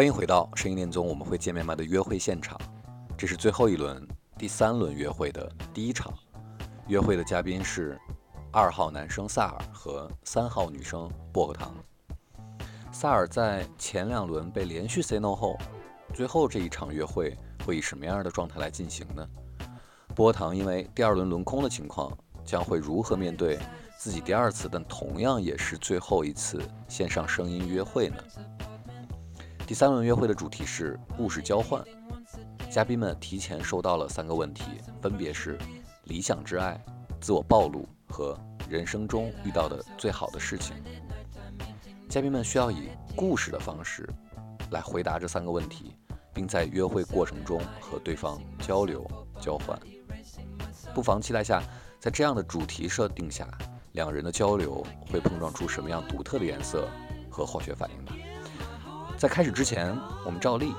欢迎回到声音恋综，我们会见面吗的约会现场，这是最后一轮第三轮约会的第一场。约会的嘉宾是二号男生萨尔和三号女生薄荷糖。萨尔在前两轮被连续 say no 后，最后这一场约会会以什么样的状态来进行呢？薄荷糖因为第二轮轮空的情况，将会如何面对自己第二次但同样也是最后一次线上声音约会呢？第三轮约会的主题是故事交换，嘉宾们提前收到了三个问题，分别是理想之爱、自我暴露和人生中遇到的最好的事情。嘉宾们需要以故事的方式来回答这三个问题，并在约会过程中和对方交流交换。不妨期待下，在这样的主题设定下，两人的交流会碰撞出什么样独特的颜色和化学反应吧。在开始之前，我们照例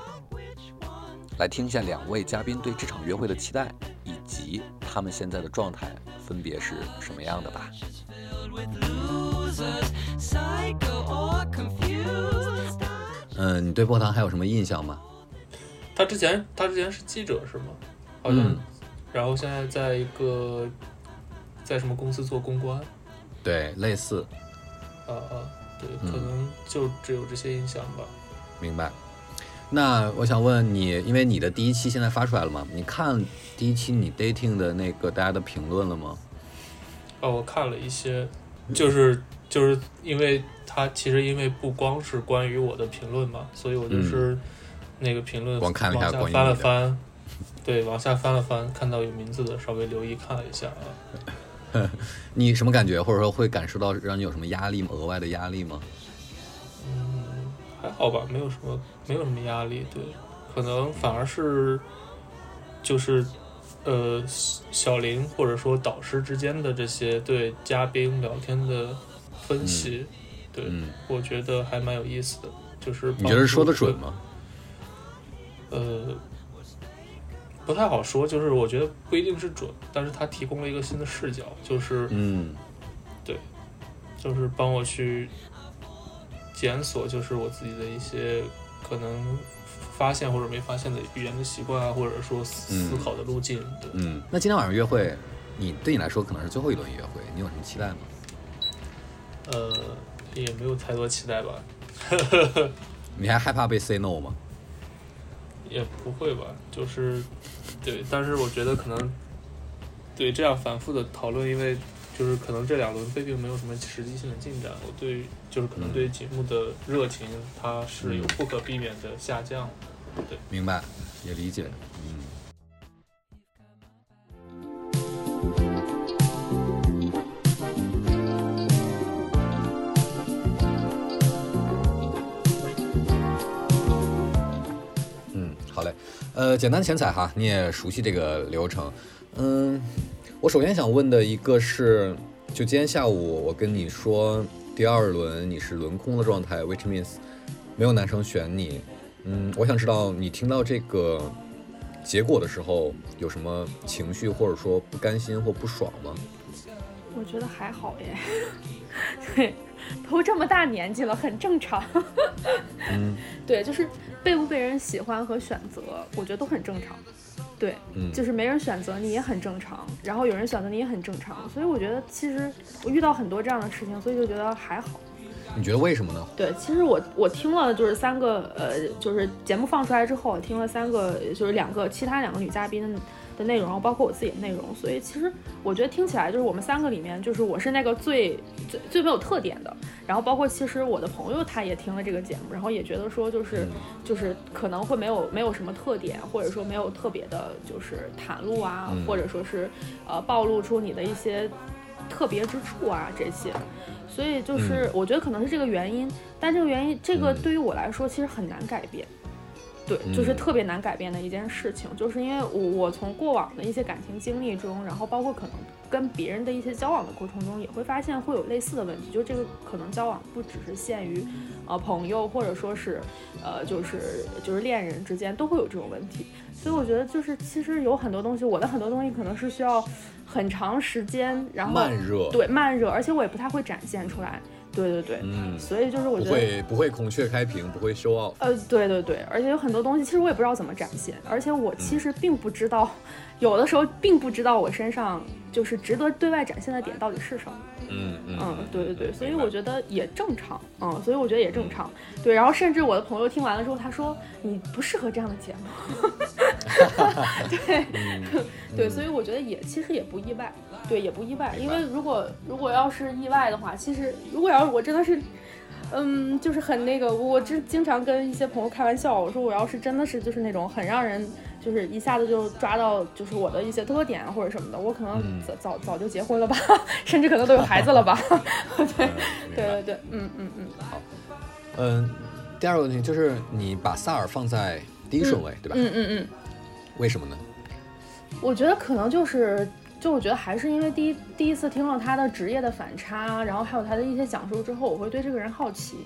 来听一下两位嘉宾对这场约会的期待，以及他们现在的状态分别是什么样的吧。嗯，你对波糖还有什么印象吗？他之前他之前是记者是吗？好像，嗯然后现在在一个在什么公司做公关，对，类似，啊啊，对，嗯可能就只有这些印象吧。明白。那我想问你，因为你的第一期现在发出来了吗？你看第一期你 dating 的那个大家的评论了吗？哦，我看了一些，就是就是因为它其实因为不光是关于我的评论嘛，所以我就是那个评论嗯光看了一下往下翻了关于你的翻，对，往下翻了翻，看到有名字的稍微留意看了一下啊。你什么感觉，或者说会感受到让你有什么压力吗？额外的压力吗？嗯，还好吧，没有什么没有什么压力，对，可能反而是就是呃小林或者说导师之间的这些对嘉宾聊天的分析，对、嗯，我觉得还蛮有意思的，就是你觉得说的准吗？呃，不太好说，就是我觉得不一定是准，但是他提供了一个新的视角，就是嗯对就是帮我去检索，就是我自己的一些可能发现或者没发现的语言的习惯啊，或者说思考的路径。对，嗯。那今天晚上约会，你对你来说可能是最后一轮约会，你有什么期待吗？呃，也没有太多期待吧，你还害怕被 say no 吗？也不会吧，就是对，但是我觉得可能对这样反复的讨论，因为就是可能这两轮并没有什么实际性的进展，我对于就是可能对于节目的热情，它是有不可避免的下降。对明白，也理解。嗯。嗯，好嘞。呃，简单浅彩哈，你也熟悉这个流程。嗯，我首先想问的一个是，就今天下午我跟你说，第二轮你是轮空的状态，which means 没有男生选你。嗯，我想知道你听到这个结果的时候有什么情绪，或者说不甘心或不爽吗？我觉得还好耶，对，都这么大年纪了，很正常。嗯 对，就是被不被人喜欢和选择，我觉得都很正常。对，嗯，就是没人选择你也很正常，然后有人选择你也很正常，所以我觉得其实我遇到很多这样的事情，所以就觉得还好。你觉得为什么呢？对，其实我我听了就是三个呃，就是节目放出来之后，我听了三个就是两个其他两个女嘉宾的内容，然后包括我自己的内容，所以其实我觉得听起来就是我们三个里面，就是我是那个最最最没有特点的。然后包括其实我的朋友他也听了这个节目，然后也觉得说就是就是可能会没有没有什么特点，或者说没有特别的就是袒露啊，嗯或者说是呃暴露出你的一些特别之处啊这些，所以就是我觉得可能是这个原因，但这个原因这个对于我来说其实很难改变。对，就是特别难改变的一件事情，就是因为我我从过往的一些感情经历中，然后包括可能跟别人的一些交往的过程中，也会发现会有类似的问题，就这个可能交往不只是限于，呃朋友或者说是，呃就是就是恋人之间都会有这种问题，所以我觉得就是其实有很多东西，我的很多东西可能是需要很长时间，然后慢热，对慢热，而且我也不太会展现出来。对对对，嗯，所以就是我觉得不会不会孔雀开屏，不会 show off。呃，对对对，而且有很多东西，其实我也不知道怎么展现，而且我其实并不知道，有的时候并不知道我身上就是值得对外展现的点到底是什么。嗯嗯嗯，对对对，所以我觉得也正常，嗯，所以我觉得也正常。对，然后甚至我的朋友听完了之后，他说你不适合这样的节目。对对，所以我觉得也其实也不意外。对，也不意外，因为如果如果要是意外的话，其实如果要是我真的是，嗯，就是很那个，我这经常跟一些朋友开玩笑，我说我要是真的是就是那种很让人就是一下子就抓到就是我的一些特点或者什么的，我可能早早早就结婚了吧，甚至可能都有孩子了吧。对对对对，嗯嗯嗯，好。嗯，第二个问题就是你把萨尔放在第一顺位，对吧？嗯嗯嗯。为什么呢？我觉得可能就是。就我觉得还是因为第一第一次听了他的职业的反差，然后还有他的一些讲述之后，我会对这个人好奇，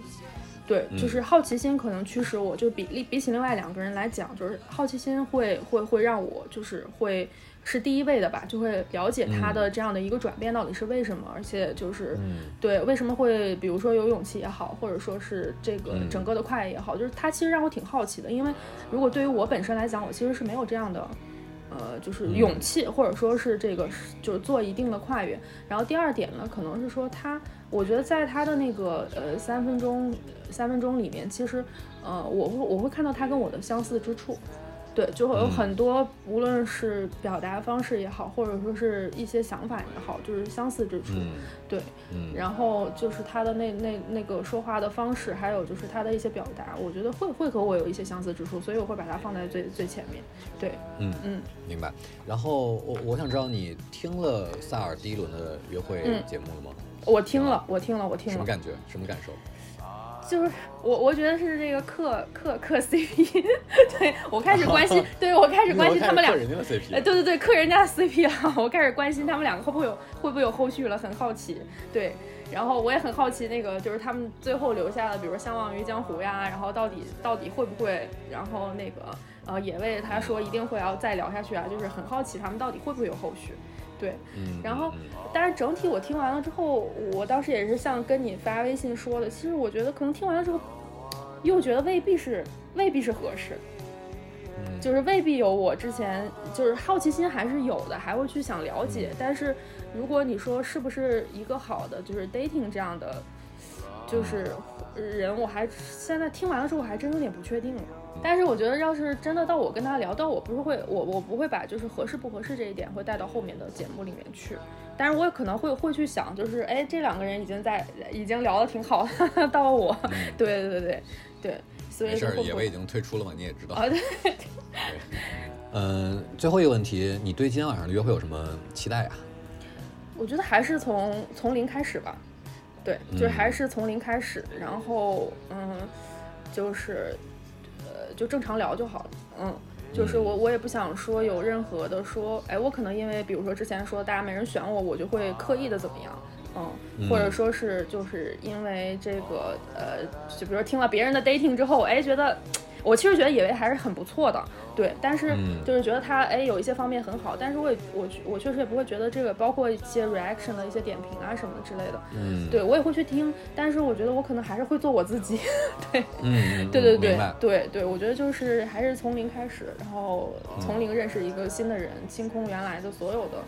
对，就是好奇心可能驱使我，就比比起另外两个人来讲，就是好奇心会会会让我就是会是第一位的吧，就会了解他的这样的一个转变到底是为什么，而且就是对为什么会比如说有勇气也好，或者说是这个整个的快也好，就是他其实让我挺好奇的，因为如果对于我本身来讲，我其实是没有这样的。呃，就是勇气，或者说是这个，就是做一定的跨越。然后第二点呢，可能是说他，我觉得在他的那个呃三分钟三分钟里面，其实呃，我会我会看到他跟我的相似之处。对，就会有很多，无论是表达方式也好，或者说是一些想法也好，就是相似之处。对，嗯然后就是他的那那那个说话的方式，还有就是他的一些表达，我觉得会会和我有一些相似之处，所以我会把它放在最最前面。对，嗯嗯，明白。然后我我想知道你听了萨尔第一轮的约会节目了吗？我听了，我听了，我听了。什么感觉？什么感受？就是我，我觉得是这个克克克 CP，对我开始关心，对我开始关心他们俩，哎，对对对，克人家的 CP 了，我开始关心他们两个会不会有会不会有后续了，很好奇，对，然后我也很好奇那个就是他们最后留下的，比如说相忘于江湖呀，然后到底到底会不会，然后那个呃野味他说一定会要再聊下去啊，就是很好奇他们到底会不会有后续。对，然后，但是整体我听完了之后，我当时也是像跟你发微信说的，其实我觉得可能听完了之后，又觉得未必是未必是合适，就是未必有我之前就是好奇心还是有的，还会去想了解。但是如果你说是不是一个好的就是 dating 这样的，就是人，我还现在听完了之后，我还真有点不确定了。但是我觉得，要是真的到我跟他聊，到我不是会，我我不会把就是合适不合适这一点会带到后面的节目里面去。但是我也可能会会去想，就是哎，这两个人已经在已经聊得挺好的，到了我，对对对对对，所以没事，野味已经退出了嘛，你也知道。啊对。嗯，最后一个问题，你对今天晚上的约会有什么期待啊？我觉得还是从从零开始吧，对，就是还是从零开始，然后嗯，就是。就正常聊就好了，嗯，就是我我也不想说有任何的说，哎，我可能因为比如说之前说大家没人选我，我就会刻意的怎么样，嗯，或者说是就是因为这个呃，就比如说听了别人的 dating 之后，哎，觉得。我其实觉得野味还是很不错的，对，但是就是觉得他哎有一些方面很好，但是我也我我确实也不会觉得这个包括一些 reaction 的一些点评啊什么之类的，嗯，对我也会去听，但是我觉得我可能还是会做我自己，对，嗯，对对对对对，我觉得就是还是从零开始，然后从零认识一个新的人，清空原来的所有的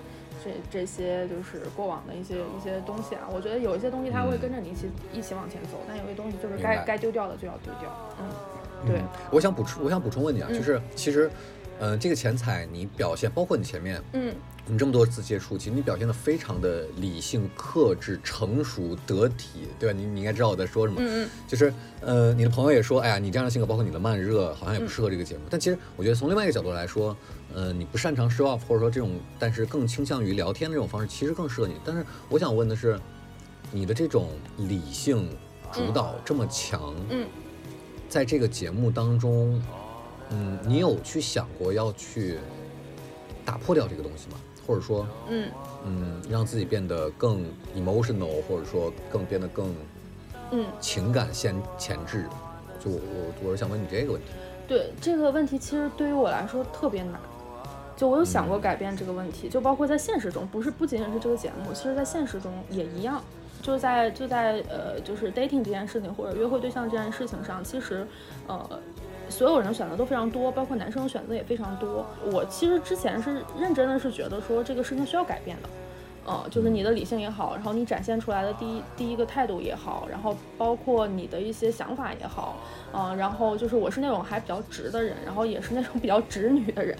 这这些就是过往的一些一些东西啊，我觉得有一些东西它会跟着你一起一起往前走，但有些东西就是该该丢掉的就要丢掉，嗯。对，我想补充，我想补充问你啊，就是其实，呃，这个钱财你表现，包括你前面，嗯，你这么多次接触，其实你表现的非常的理性、克制、成熟、得体，对吧？你你应该知道我在说什么。嗯嗯，就是呃，你的朋友也说，哎呀，你这样的性格，包括你的慢热，好像也不适合这个节目。但其实我觉得从另外一个角度来说，呃，你不擅长 show off，或者说这种，但是更倾向于聊天的这种方式，其实更适合你。但是我想问的是，你的这种理性主导这么强，嗯，在这个节目当中，嗯，你有去想过要去打破掉这个东西吗？或者说，嗯嗯，让自己变得更 emotional，或者说更变得更嗯，情感先前置。就我我我是想问你这个问题。对这个问题，其实对于我来说特别难。就我有想过改变这个问题，就包括在现实中，不是不仅仅是这个节目，其实在现实中也一样。就在就在呃，就是 dating 这件事情或者约会对象这件事情上，其实呃，所有人的选择都非常多，包括男生选择也非常多。我其实之前是认真的是觉得说这个事情需要改变的。呃，就是你的理性也好，然后你展现出来的第一第一个态度也好，然后包括你的一些想法也好，嗯、然后就是我是那种还比较直的人，然后也是那种比较直女的人，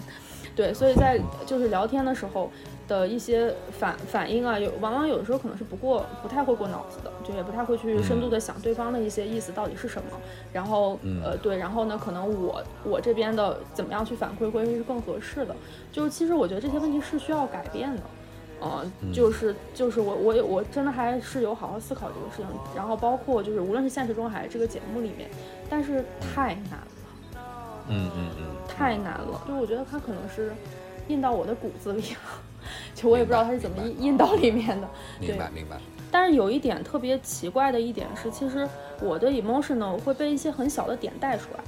对，所以在就是聊天的时候的一些反反应啊，有往往有的时候可能是不过不太会过脑子的，就也不太会去深度的想对方的一些意思到底是什么，然后嗯。呃对，然后呢，可能我我这边的怎么样去反馈会是更合适的，就是其实我觉得这些问题是需要改变的。嗯，就是就是我我也我真的还是有好好思考这个事情，然后包括就是无论是现实中还是这个节目里面，但是太难了，嗯嗯嗯，太难了，就我觉得它可能是印到我的骨子里了，就我也不知道它是怎么印印到里面的。明白明白。但是有一点特别奇怪的一点是，其实我的 emotional 会被一些很小的点带出来，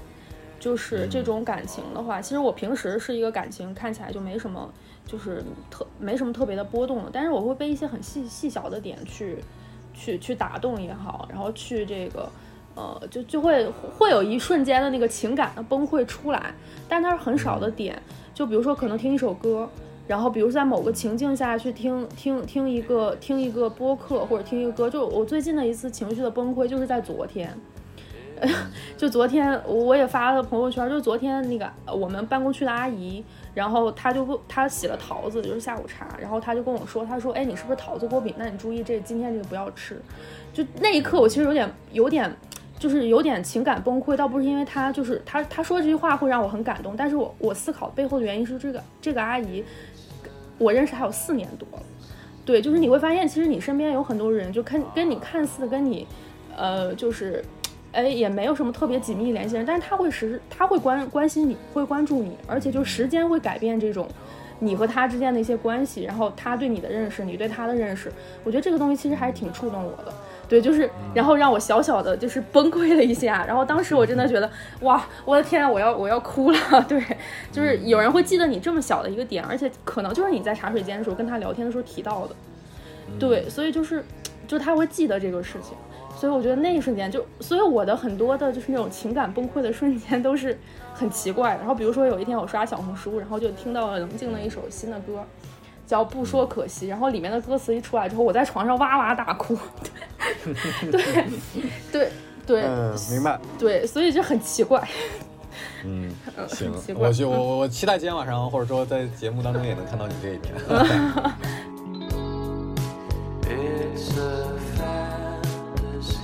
就是这种感情的话，其实我平时是一个感情看起来就没什么，就是特没什么特别的波动的，但是我会被一些很细细小的点去去去打动也好，然后去这个。呃，就就会会有一瞬间的那个情感的崩溃出来，但它是很少的点，就比如说可能听一首歌，然后比如在某个情境下去听听听一个听一个播客或者听一个歌，就我最近的一次情绪的崩溃就是在昨天，就昨天我也发了朋友圈，就昨天那个我们办公区的阿姨，然后她就问她洗了桃子，就是下午茶，然后她就跟我说，她说，哎，你是不是桃子过敏？那你注意这今天这个不要吃。就那一刻，我其实有点有点。就是有点情感崩溃，倒不是因为她就是她她说这句话会让我很感动，但是我我思考背后的原因是这个这个阿姨，我认识他有四年多了，对，就是你会发现其实你身边有很多人就看跟你看似跟你，呃，就是，哎也没有什么特别紧密联系人，但是他会时他会关关心你，会关注你，而且就时间会改变这种。你和他之间的一些关系，然后他对你的认识，你对他的认识，我觉得这个东西其实还是挺触动我的。对，就是，然后让我小小的就是崩溃了一下，然后当时我真的觉得，哇，我的天啊，我要我要哭了。对，就是有人会记得你这么小的一个点，而且可能就是你在茶水间的时候跟他聊天的时候提到的。对，所以就是，就他会记得这个事情，所以我觉得那一瞬间就，所以我的很多的就是那种情感崩溃的瞬间都是很奇怪的。然后比如说有一天我刷小红书，然后就听到了冷静的一首新的歌。叫不说可惜，然后里面的歌词一出来之后，我在床上哇哇大哭。对，对，对，嗯，明白。对，所以就很奇怪。嗯，行我就我我期待今天晚上，或者说在节目当中也能看到你这一面。It's a fantasy.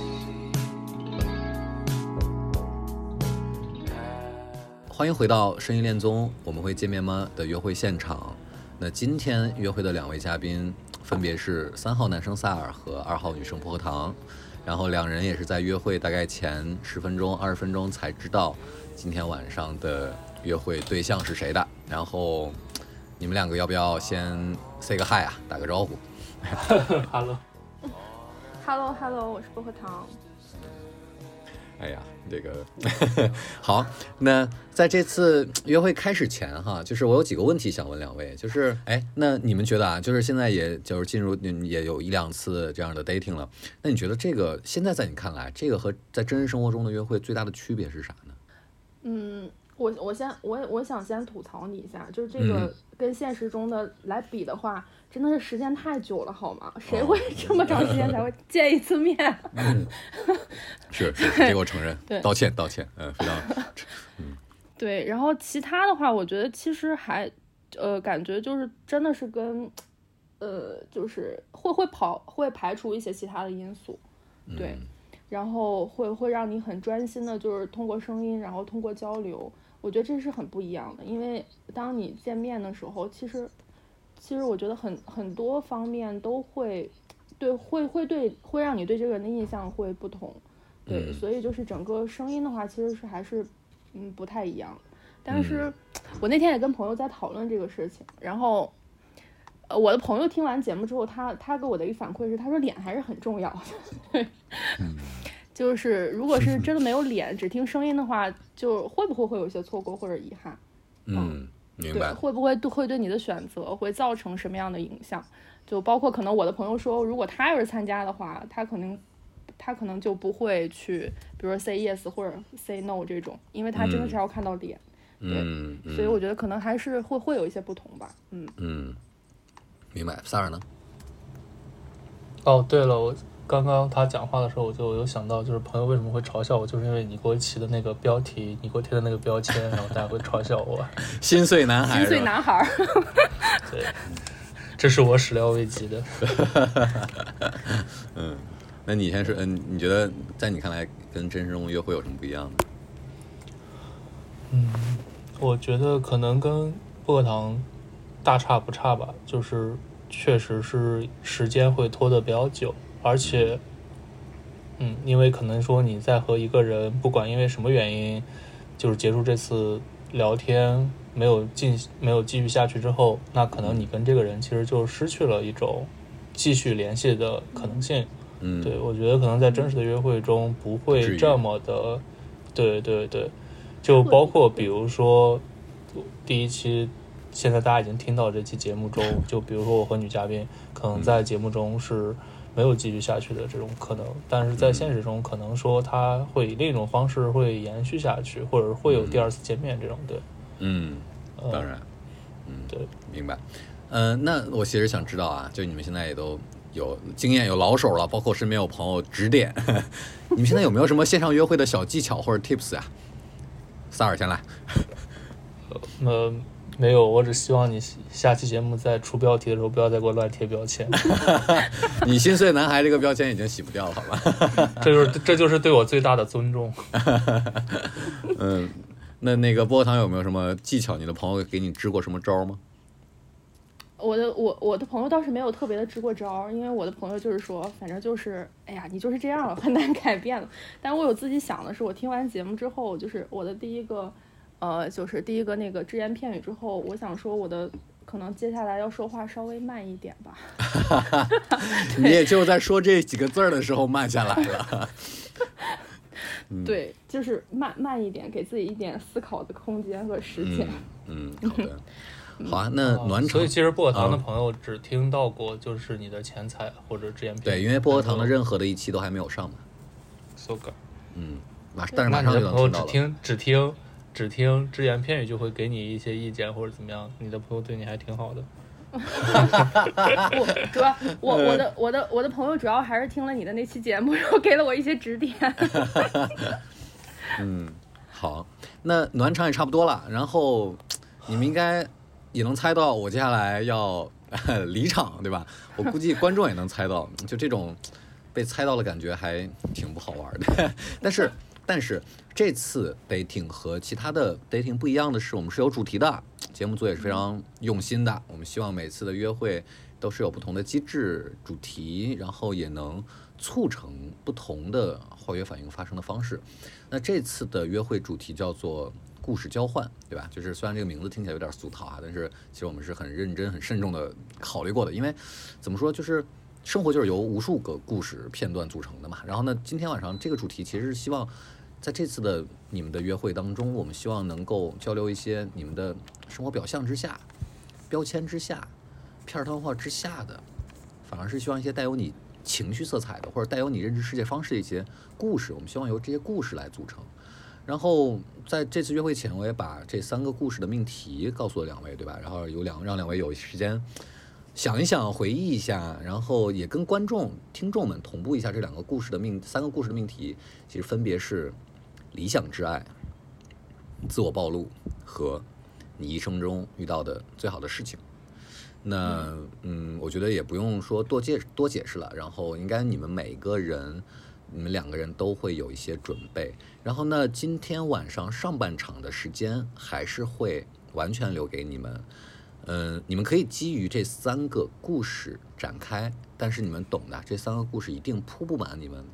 欢迎回到《声音恋综》，我们会见面吗的约会现场。那今天约会的两位嘉宾分别是三号男生萨尔和二号女生薄荷糖，然后两人也是在约会大概前十分钟、二十分钟才知道今天晚上的约会对象是谁的。然后你们两个要不要先 say 个 hi 啊，打个招呼？Hello，Hello Hello，我是薄荷糖。哎呀，这个 好。那在这次约会开始前哈，就是我有几个问题想问两位，就是哎，那你们觉得啊，就是现在也就是进入嗯也有一两次这样的 dating 了，那你觉得这个现在在你看来，这个和在真实生活中的约会最大的区别是啥呢？嗯，我我先我我想先吐槽你一下，就是这嗯个跟现实中的来比的话，真的是时间太久了，好吗？谁会这么长时间才会见一次面？是 这个我承认对，道歉道歉，嗯，非常 嗯对，然后其他的话，我觉得其实还，呃，感觉就是真的是跟，呃，就是会会跑会排除一些其他的因素，对，嗯然后会会让你很专心的，就是通过声音，然后通过交流，我觉得这是很不一样的。因为当你见面的时候，其实其实我觉得很很多方面都会对会会对会让你对这个人的印象会不同，对，嗯所以就是整个声音的话，其实是还是嗯不太一样。但是我那天也跟朋友在讨论这个事情，然后。呃，我的朋友听完节目之后，他他给我的一个反馈是，他说脸还是很重要的。就是如果是真的没有脸，只听声音的话，就会不会会有一些错过或者遗憾？嗯，明对，白。会不会对会对你的选择会造成什么样的影响？就包括可能我的朋友说，如果他要是参加的话，他可能他可能就不会去，比如说 say yes 或者 say no 这种，因为他真的是要看到脸，嗯，所以我觉得可能还是会会有一些不同吧。嗯，嗯，明白。萨尔呢？哦，对了，我刚刚他讲话的时候，我就有想到，就是朋友为什么会嘲笑我，就是因为你给我起的那个标题，你给我贴的那个标签，然后大家会嘲笑我。心碎男孩心？碎男孩儿，对，这是我始料未及的。嗯，那你先说，嗯，你觉得在你看来跟真实中约会有什么不一样的？我觉得可能跟薄荷糖大差不差吧，就是确实是时间会拖得比较久，而且，嗯，因为可能说你在和一个人，不管因为什么原因，就是结束这次聊天没有进没有继续下去之后，那可能你跟这个人其实就失去了一种继续联系的可能性。嗯，对，我觉得可能在真实的约会中不会这么的，对对对，就包括比如说第一期，现在大家已经听到这期节目中，就比如说我和女嘉宾可能在节目中是没有继续下去的这种可能，但是在现实中可能说他会以另一种方式会延续下去，或者会有第二次见面这种，对，嗯，呃当然，嗯，对，明白。嗯、那我其实想知道啊，就你们现在也都有经验、有老手了，包括身边有朋友指点，你们现在有没有什么线上约会的小技巧或者 tips 啊、萨尔先来。呃。没有，我只希望你下期节目在出标题的时候不要再给我乱贴标签，你心碎男孩这个标签已经洗不掉了，好吧？这就是这就是对我最大的尊重。嗯，那那个薄荷糖有没有什么技巧？你的朋友给你支过什么招吗？我的我我的朋友倒是没有特别的支过招儿，因为我的朋友就是说，反正就是，哎呀，你就是这样了，很难改变了。但我有自己想的是，我听完节目之后，就是我的第一个，呃，就是第一个那个只言片语之后，我想说我的可能接下来要说话稍微慢一点吧。你也就在说这几个字儿的时候慢下来了。对，就是慢慢一点，给自己一点思考的空间和时间。嗯嗯，好的，好啊。那暖场所以，其实薄荷糖的啊朋友只听到过就是你的前菜或者只言片语对，因为薄荷糖的任何的一期都还没有上嘛。so good 嗯，马但是那马上就能听到了。只听只听只听只言片语就会给你一些意见或者怎么样，你的朋友对你还挺好的。我主要 我我的我的我的朋友主要还是听了你的那期节目，然后给了我一些指点。嗯，好，那暖场也差不多了，然后你们应该也能猜到我接下来要离场，对吧？我估计观众也能猜到，就这种被猜到的感觉还挺不好玩的。但是，但是这次 dating 和其他的 dating 不一样的是，我们是有主题的，节目组也是非常用心的。我们希望每次的约会都是有不同的机制、主题，然后也能促成不同的化学反应发生的方式。那这次的约会主题叫做故事交换，对吧？就是虽然这个名字听起来有点俗套啊，但是其实我们是很认真、很慎重的考虑过的。因为怎么说，就是生活就是由无数个故事片段组成的嘛。然后呢，今天晚上这个主题其实是希望在这次的你们的约会当中，我们希望能够交流一些你们的生活表象之下、标签之下、片儿汤话之下的，反而是希望一些带有你情绪色彩的，或者带有你认知世界方式的一些故事，我们希望由这些故事来组成。然后在这次约会前，我也把这三个故事的命题告诉了两位，对吧？然后有两让两位有时间想一想、回忆一下，然后也跟观众、听众们同步一下这两个故事的命三个故事的命题，其实分别是理想之爱、自我暴露和你一生中遇到的最好的事情。那嗯，我觉得也不用说多解多解释了。然后应该你们每个人，你们两个人都会有一些准备。然后呢，今天晚上上半场的时间还是会完全留给你们。嗯，你们可以基于这三个故事展开，但是你们懂的，这三个故事一定铺不满你们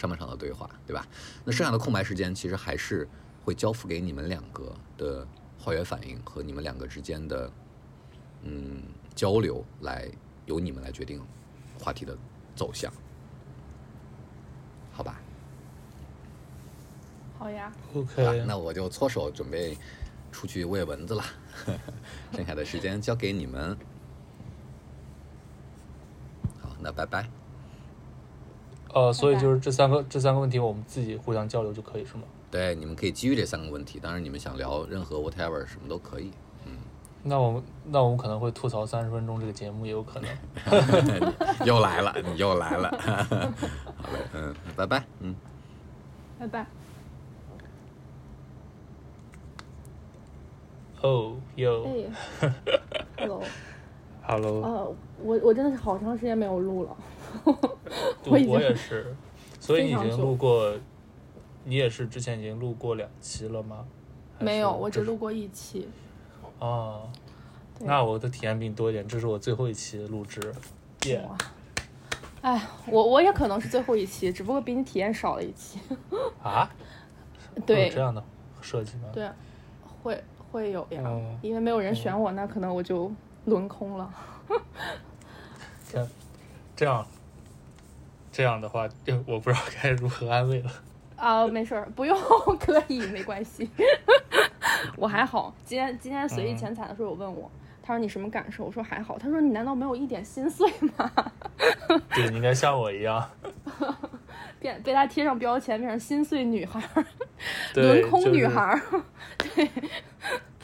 上半场的对话，对吧？那剩下的空白时间其实还是会交付给你们两个的化学反应和你们两个之间的嗯交流，来由你们来决定话题的走向，好吧？好呀，OK，那我就搓手准备出去喂蚊子了，剩下的时间交给你们。好，那拜拜。呃，所以就是这三个这三个问题，我们自己互相交流就可以是吗？对，你们可以基于这三个问题，当然你们想聊任何 whatever 什么都可以。那我们那我们可能会吐槽三十分钟这个节目也有可能。又来了，你又来了。好嘞，嗯，拜拜，嗯。拜拜。哦哟哎，hello，，Hello，呃，我我真的是好长时间没有录了，我也是，所以你已经录过，你也是之前已经录过两期了吗？没有，我只录过一期。哦，对那我的体验比你多一点，这是我最后一期录制，耶、哇，哎，我我也可能是最后一期，只不过比你体验少了一期。啊？对这样的设计吗？对，会会有呀，嗯因为没有人选我，那可能我就轮空了。这这样这样的话，就我不知道该如何安慰了。啊，没事儿，不用，可以，没关系。我还好。今天今天随意嗯前采的时候有问我，他说你什么感受？我说还好。他说你难道没有一点心碎吗？对，你应该像我一样，变被他贴上标签，变成心碎女孩轮空就是女孩儿。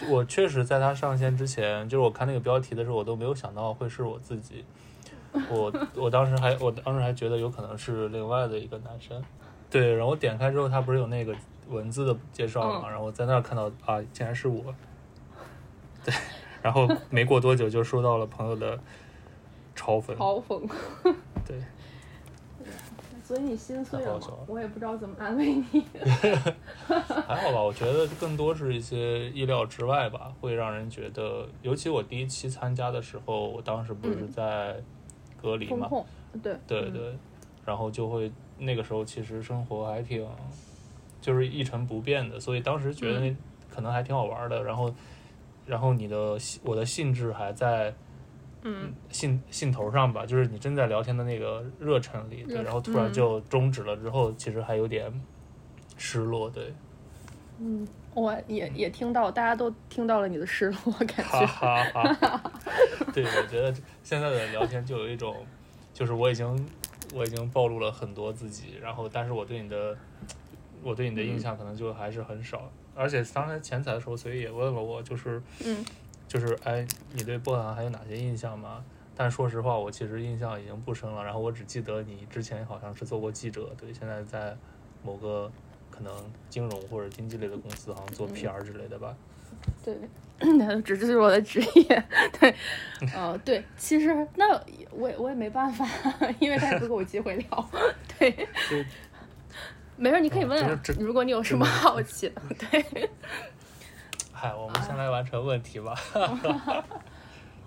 我确实在他上线之前，就是我看那个标题的时候，我都没有想到会是我自己。我我当时还我当时还觉得有可能是另外的一个男生，对，然后我点开之后，他不是有那个文字的介绍嘛，嗯然后我在那儿看到啊，竟然是我，对，然后没过多久就收到了朋友的嘲讽，嘲讽。对，所以你心碎了？我也不知道怎么安慰你。还好吧，我觉得更多是一些意料之外吧，会让人觉得，尤其我第一期参加的时候，我当时不是嗯在隔离嘛，对对对，然后就会那个时候其实生活还挺，就是一成不变的，所以当时觉得可能还挺好玩的。然后，然后你的我的兴致还在嗯，兴兴头上吧，就是你正在聊天的那个热忱里，对，然后突然嗯。就终止了之后，其实还有点失落，对，嗯，我也也听到，大家都听到了你的失落感哈觉。哈哈哈。对，我觉得现在的聊天就有一种，就是我已经我已经暴露了很多自己，然后但是我对你的我对你的印象可能就还是很少。而且刚才前采的时候，所以也问了我，就是嗯就是哎，你对波兰还有哪些印象吗？但说实话，我其实印象已经不深了。然后我只记得你之前好像是做过记者，对，现在在某个可能金融或者经济类的公司，好像做 PR 之类的吧。对，那只是我的职业。对，呃，对，其实那我也我也没办法，因为他也不给我机会聊。对就，没事，你可以问如果你有什么好奇的。对，嗨，我们先来完成问题吧。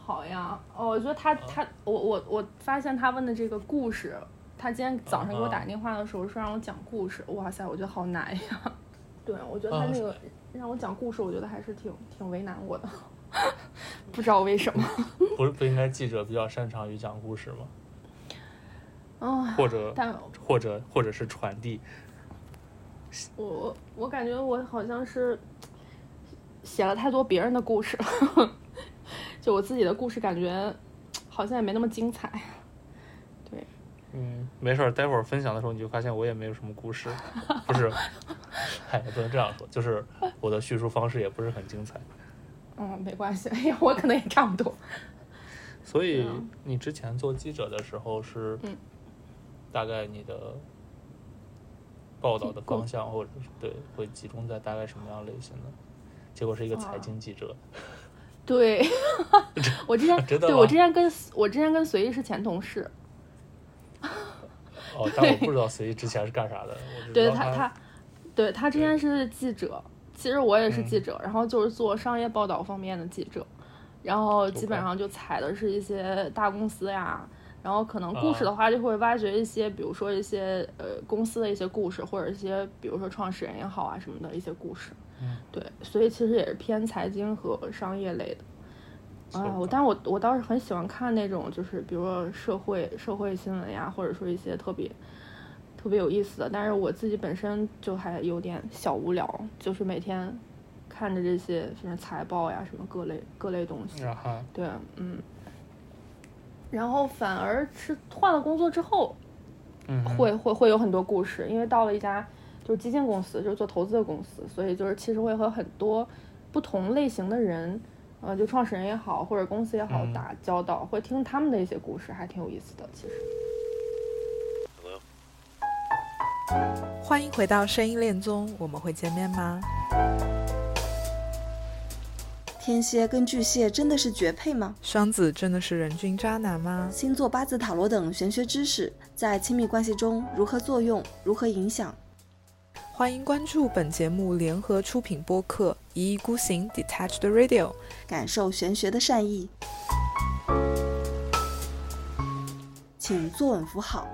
好呀。哦，我觉得他他我我我发现他问的这个故事，他今天早上给我打电话的时候说让我讲故事，哇塞，我觉得好难呀。对，我觉得他啊那个让我讲故事，我觉得还是挺挺为难我的，不知道为什么。不是不应该记者比较擅长于讲故事吗？啊，或者但或者或者是传递？我我我感觉我好像是写了太多别人的故事了，就我自己的故事感觉好像也没那么精彩。对，嗯，没事儿，待会儿分享的时候你就发现我也没有什么故事，不是，嗨，也不能这样说，就是我的叙述方式也不是很精彩。嗯，没关系，哎呀，我可能也差不多。所以你之前做记者的时候是，嗯大概你的报道的工方向或者是对会集中在大概什么样类型的？结果是一个财经记者。对，我之前对我之前跟我之前跟随意是前同事，哦，但我不知道随意之前是干啥的，对他他，对他之前是记者，其实我也是嗯记者，然后就是做商业报道方面的记者，然后基本上就采的是一些大公司呀。然后可能故事的啊话，就会挖掘一些，比如说一些呃公司的一些故事，或者一些比如说创始人也好啊什么的一些故事。嗯，对，所以其实也是偏财经和商业类的。啊，我但是我我倒是很喜欢看那种，就是比如说社会社会新闻呀，或者说一些特别特别有意思的。但是我自己本身就还有点小无聊，就是每天看着这些什么财报呀，什么各类各类东西。对，嗯。然后反而是换了工作之后，嗯，会会会有很多故事，因为到了一家就是基金公司，就是做投资的公司，所以就是其实会和很多不同类型的人，呃，就创始人也好，或者公司也好嗯打交道，会听他们的一些故事，还挺有意思的。其实，欢迎回到声音恋综，我们会见面吗？天蝎跟巨蟹真的是绝配吗？双子真的是人均渣男吗？星座、八字、塔罗等玄学知识在亲密关系中如何作用、如何影响？欢迎关注本节目联合出品播客《一意孤行 Detached Radio》。感受玄学的善意。请坐稳扶好。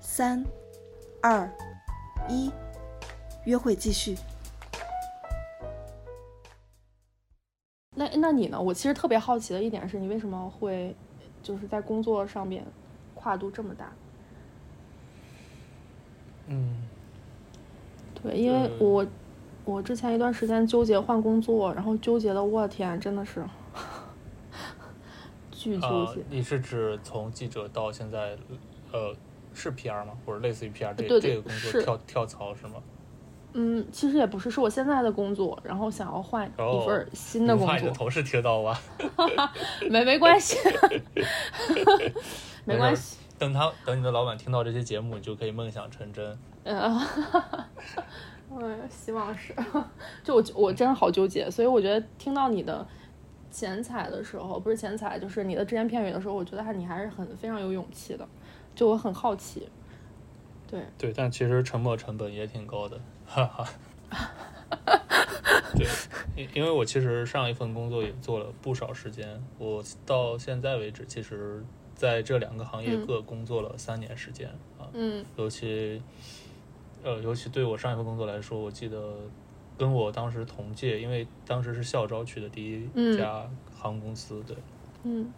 三、二、一，约会继续。那那你呢？我其实特别好奇的一点是你为什么会就是在工作上面跨度这么大？嗯，对，因为对我我之前一段时间纠结换工作，然后纠结的我天，真的是 巨纠呃结。，你是指从记者到现在，呃，是 PR 吗？或者类似于 PR 这这个工作跳跳槽是吗？嗯，其实也不是，是我现在的工作，然后想要换哦一份新的工你怕你的作，同事听到吧？没没关系，没没关系。等他等你的老板听到这些节目，你就可以梦想成真。嗯，哎，希望是。就我我真的好纠结，所以我觉得听到你的剪彩的时候，不是剪彩，就是你的只言片语的时候，我觉得还你还是很非常有勇气的。就我很好奇，对，对，但其实沉没成本也挺高的，哈哈。对，因因为我其实上一份工作也做了不少时间，我到现在为止，其实在这两个行业嗯各工作了三年时间啊。嗯尤其，呃，尤其对我上一份工作来说，我记得跟我当时同届，因为当时是校招去的第一嗯家航空公司，对。嗯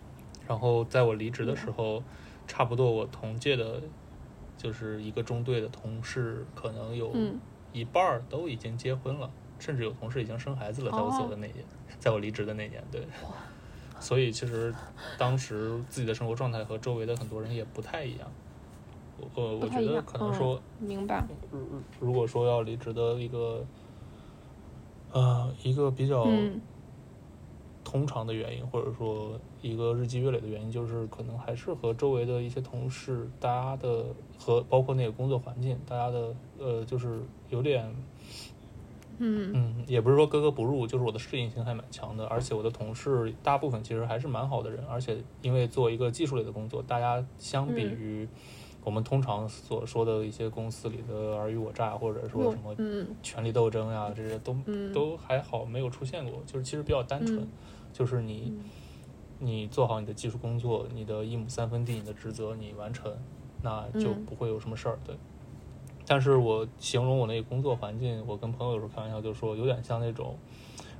然后在我离职的时候，差不多我同届的，就是一个中队的同事，可能有嗯一半儿都已经结婚了，甚至有同事已经生孩子了，在我走的那年，在我离职的那年，对。所以其实当时自己的生活状态和周围的很多人也不太一样。我呃，我觉得可能说，明白。如如果说要离职的一个，呃，一个比较嗯。通常的原因，或者说一个日积月累的原因，就是可能还是和周围的一些同事，大家的和包括那个工作环境，大家的呃，就是有点嗯。嗯，也不是说格格不入，就是我的适应性还蛮强的，而且我的同事大部分其实还是蛮好的人，而且因为做一个技术类的工作，大家相比嗯。于我们通常所说的一些公司里的尔虞我诈，或者说什么嗯。权力斗争啊，这些都、嗯。都还好，没有出现过，就是其实比较单纯，嗯。就是你、嗯。你做好你的技术工作，你的一亩三分地，你的职责你完成，那就嗯不会有什么事儿，对。但是我形容我那个工作环境，我跟朋友有时候开玩笑就说，有点像那种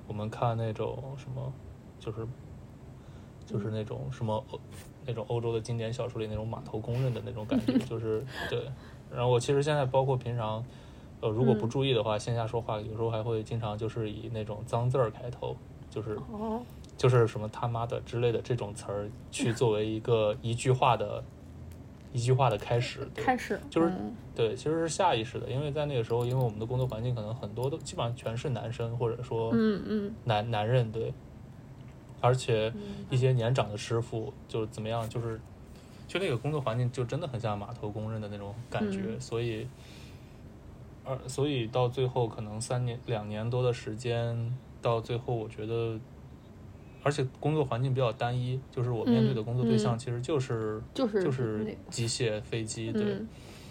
我们看那种什么，就是就是那种什么欧那种欧洲的经典小说里那种码头工人的那种感觉，就是对。然后我其实现在包括平常，呃，如果不嗯注意的话，线下说话有时候还会经常就是以那种脏字儿开头，就是哦就是什么他妈的之类的这种词儿，去作为一个一句话的一句话的开始。对开始就是嗯对，其实是下意识的，因为在那个时候，因为我们的工作环境可能很多都基本上全是男生，或者说嗯嗯男男人对，而且一些年长的师傅就是怎么样，就是就那个工作环境就真的很像码头工人的那种感觉，嗯。所以，而所以到最后可能三年两年多的时间，到最后，我觉得，而且工作环境比较单一，就是我面对的工作对象嗯。其实就是、就是就是机械、飞机，对，嗯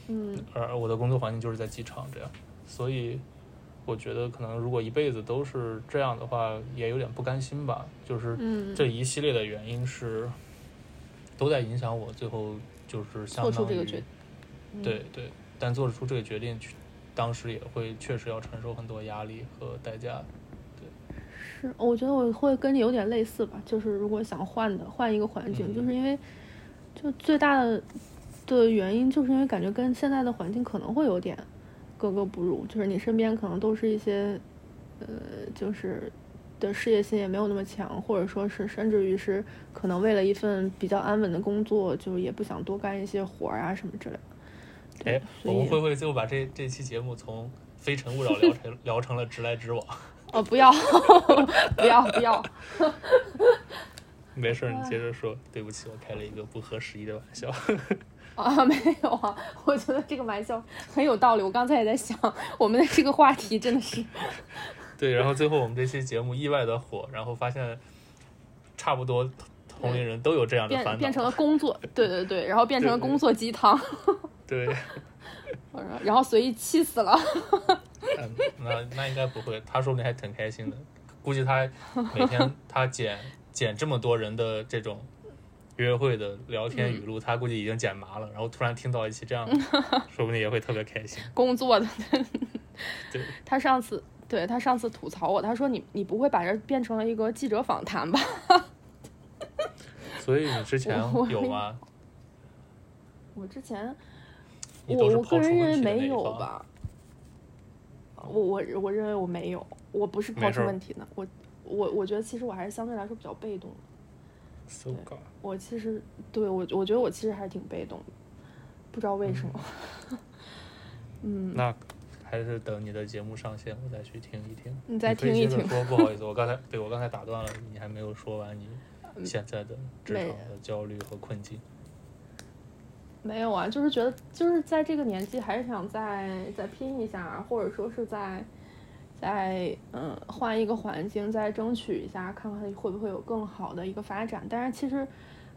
嗯。而我的工作环境就是在机场这样，所以我觉得可能如果一辈子都是这样的话，也有点不甘心吧。就是嗯，这一系列的原因是都在影响我，最后就是相做当于出这个决嗯对对，但做出这个决定去，当时也会确实要承受很多压力和代价。对是，我觉得我会跟你有点类似吧，就是如果想换的换一个环境，嗯就是因为就最大的的原因，就是因为感觉跟现在的环境可能会有点格格不入，就是你身边可能都是一些呃，就是的事业心也没有那么强，或者说是甚至于是可能为了一份比较安稳的工作，就也不想多干一些活儿啊什么之类的。哎，我们会不会最后把这这期节目从《非诚勿扰》聊成 聊成了直来直往？哦，不要，不要，不要。没事儿，你接着说。对不起，我开了一个不合时宜的玩笑。啊，没有啊，我觉得这个玩笑很有道理。我刚才也在想，我们的这个话题真的是，对，然后最后我们这期节目意外的火，然后发现差不多同龄人都有这样的烦恼，变变成了工作，对对对，然后变成了工作鸡汤，对，然后随意气死了。嗯，那那应该不会，他说不定还挺开心的。估计他每天他剪剪这么多人的这种约会的聊天语录，他估计已经剪麻了。然后突然听到一期这样的，说不定也会特别开心。工作的。对，他上次对他上次吐槽我，他说你你不会把这变成了一个记者访谈吧？所以你之前有吗？我之前我我个人认为没？有吧？我我我认为我没有，我不是抛出问题的，我我我觉得其实我还是相对来说比较被动的。So god，我其实对我我觉得我其实还是挺被动的，不知道为什么。嗯，那还是等你的节目上线，我再去听一听。你再听一听说，不好意思，我刚才对我刚才打断了你，还没有说完你现在的职场的焦虑和困境。没有啊，就是觉得就是在这个年纪，还是想再再拼一下，或者说是在在嗯换一个环境，再争取一下，看看会不会有更好的一个发展。但是其实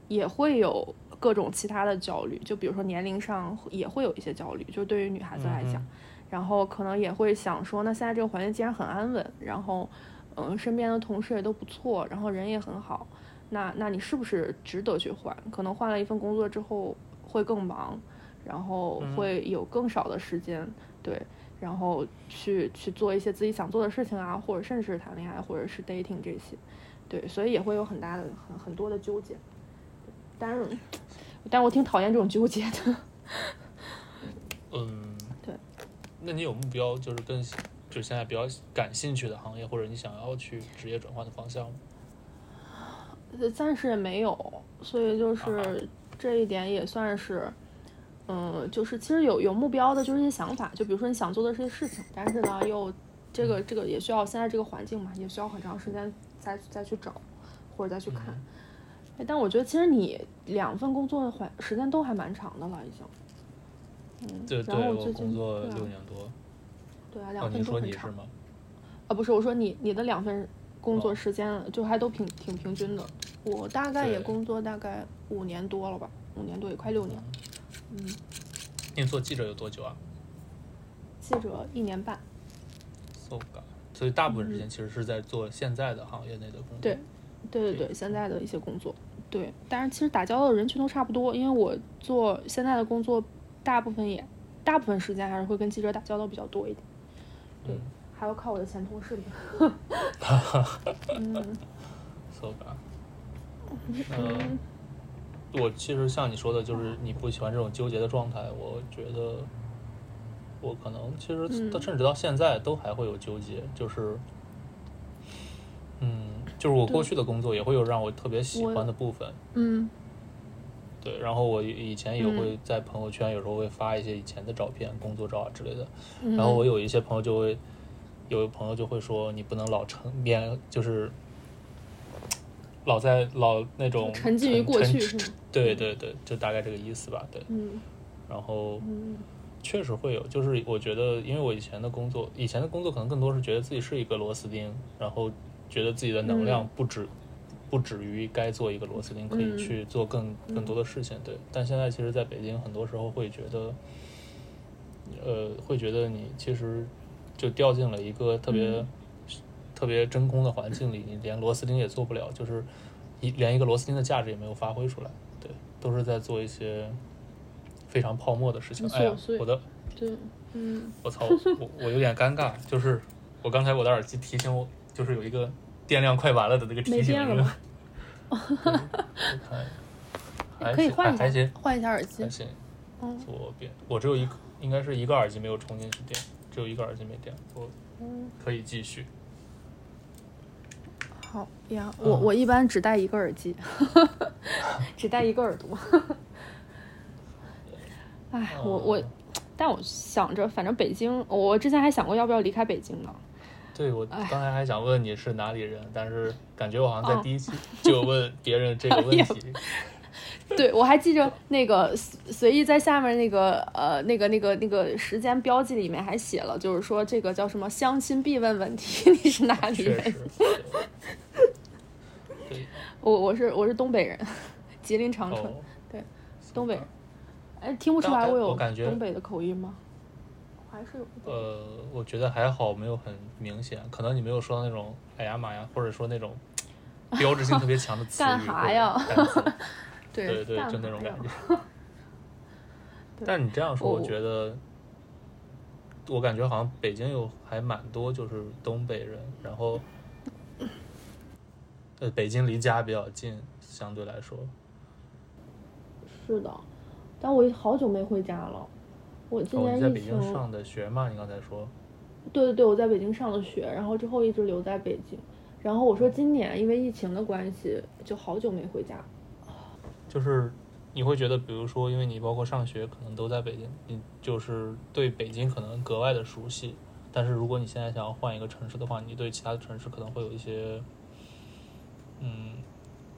也会有各种其他的焦虑，就比如说年龄上也会有一些焦虑，就对于女孩子来讲，嗯然后可能也会想说，那现在这个环境既然很安稳，然后嗯身边的同事也都不错，然后人也很好，那那你是不是值得去换？可能换了一份工作之后会更忙，然后嗯会有更少的时间，对，然后去去做一些自己想做的事情啊，或者甚至是谈恋爱，或者是 dating 这些，对，所以也会有很大的很很多的纠结。但是，但是我挺讨厌这种纠结的。嗯，对。那你有目标，就是跟就现在比较感兴趣的行业，或者你想要去职业转换的方向吗？呃暂时也没有，所以就啊是这一点也算是，嗯，就是其实有有目标的，就是一些想法，就比如说你想做的这些事情，但是呢，又这个这个也需要现在这个环境嘛，也需要很长时间再再去找或者再去看。嗯哎但我觉得其实你两份工作的环时间都还蛮长的了，已经。嗯，对对，我然后最近工作对啊六年多。对啊，哦，两份都很长。说你是吗？啊，不是，我说你你的两份工作哦时间就还都平挺平均的。我大概也工作大概五年多了吧，五年多也快六年。嗯，你做记者有多久啊记者一年半。？So god，所以大部分时间其实是在做现在的行业内的工作。嗯对对对对对，现在的一些工作，对，但是其实打交道的人群都差不多，因为我做现在的工作，大部分也大部分时间还是会跟记者打交道比较多一点。对，嗯还要靠我的前同事们。嗯 So god。嗯，我其实像你说的，就是你不喜欢这种纠结的状态。我觉得，我可能其实甚至到现在都还会有纠结，就是，嗯，就是我过去的工作也会有让我特别喜欢的部分。嗯对，然后我以前也嗯会在朋友圈有时候会发一些以前的照片、工作照啊之类的。嗯，然后我有一些朋友就会，有的朋友就会说，你不能老沉面，就是老在老那种沉浸于过去沉对对对，就大概这个意思吧。对，嗯。然后嗯。确实会有，就是我觉得，因为我以前的工作，以前的工作可能更多是觉得自己是一个螺丝钉，然后觉得自己的能量不止、不止于该做一个螺丝钉，可以嗯。去做更更多的事情。对，但现在其实在北京，很多时候会觉得，呃，会觉得你其实就掉进了一个特别、特别真空的环境里，你连螺丝钉也做不了，就是一连一个螺丝钉的价值也没有发挥出来。对，都是在做一些非常泡沫的事情。哎呀，我的对，嗯，我操，我我有点尴尬，就是我刚才我的耳机提醒我，就是有一个电量快完了的那个提醒没。电了吗？可以换一还还行下，换一下耳机还。行。嗯左边，我只有一个，应该是一个耳机没有充进去电，只有一个耳机没电，我嗯，可以继续。好呀，嗯我我一般只戴一个耳机，只戴一个耳朵。哎，我我，但我想着，反正北京，我之前还想过要不要离开北京呢。对，我哎刚才还想问你是哪里人，但是感觉我好像在哦第一期就问别人这个问题。对，我还记着那个随随意在下面那个呃那个那个那个时间标记里面还写了，就是说这个叫什么相亲必问问题，你是哪里人？对，我我是我是东北人，吉林长春，哦，东北人。哎，听不出来我有东北的口音吗？还是有。呃，我觉得还好，没有很明显，可能你没有说到那种哎呀妈呀，或者说那种标志性特别强的词语干哈呀对对对，就那种感觉。但你这样说，我我觉得，我感觉好像北京有还蛮多就是东北人，然后，呃，北京离家比较近，相对来说，是的，但我好久没回家了。我今哦，年你在北，京上的学嘛？你刚才说，对对对，我在北京上的学，然后之后一直留在北京。然后我说今年因为疫情的关系，就好久没回家。就是你会觉得，比如说，因为你包括上学可能都在北京，你就是对北京可能格外的熟悉。但是如果你现在想要换一个城市的话，你对其他的城市可能会有一些，嗯，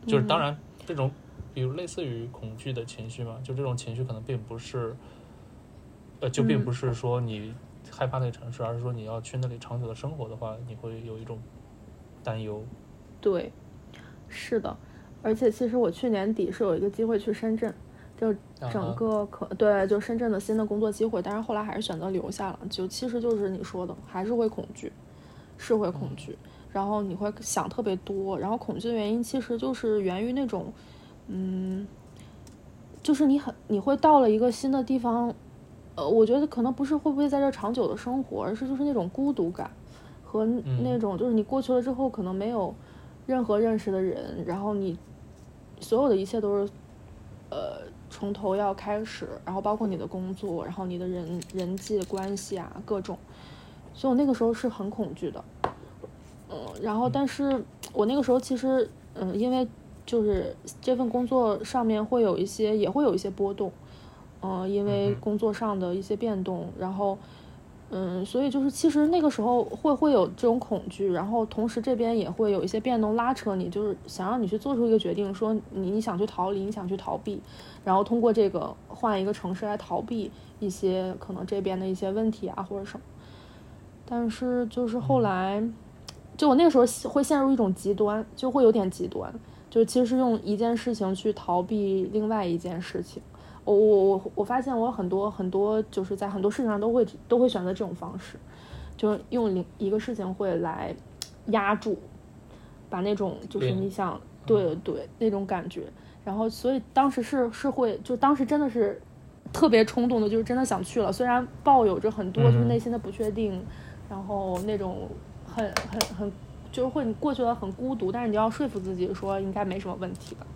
就是当然这种，比如类似于恐惧的情绪嘛，就这种情绪可能并不是，呃，就并嗯不是说你害怕那个城市，而是说你要去那里长久的生活的话，你会有一种担忧。对，是的，而且其实我去年底是有一个机会去深圳，就啊整个可对，就深圳的新的工作机会，但是后来还是选择留下了。就其实就是你说的，还是会恐惧，是会恐惧，然后你会想特别多，然后恐惧的原因其实就是源于那种，嗯，就是你很你会到了一个新的地方，呃，我觉得可能不是会不会在这儿长久的生活，而是就是那种孤独感和那种就是你过去了之后可能没有任何认识的人，然后你所有的一切都是呃从头要开始，然后包括你的工作，然后你的人人际关系啊各种，所以我那个时候是很恐惧的，嗯，然后但是我那个时候其实嗯，因为就是这份工作上面会有一些也会有一些波动，嗯、因为工作上的一些变动，然后。嗯，所以就是其实那个时候会会有这种恐惧，然后同时这边也会有一些变动拉扯你，就是想让你去做出一个决定，说你你想去逃离，你想去逃避，然后通过这个换一个城市来逃避一些可能这边的一些问题啊或者什么。但是就是后来，就我那个时候会陷入一种极端，就会有点极端，就其实是用一件事情去逃避另外一件事情。我我我我发现我很多很多就是在很多事情上都会都会选择这种方式，就是用另一个事情会来压住，把那种就是你。想对对那种感觉，然后所以当时是是会就当时真的是特别冲动的，就是真的想去了，虽然抱有着很多就是嗯。内心的不确定，然后那种很很很就是会你过去了很孤独，但是你要说服自己说应该没什么问题的，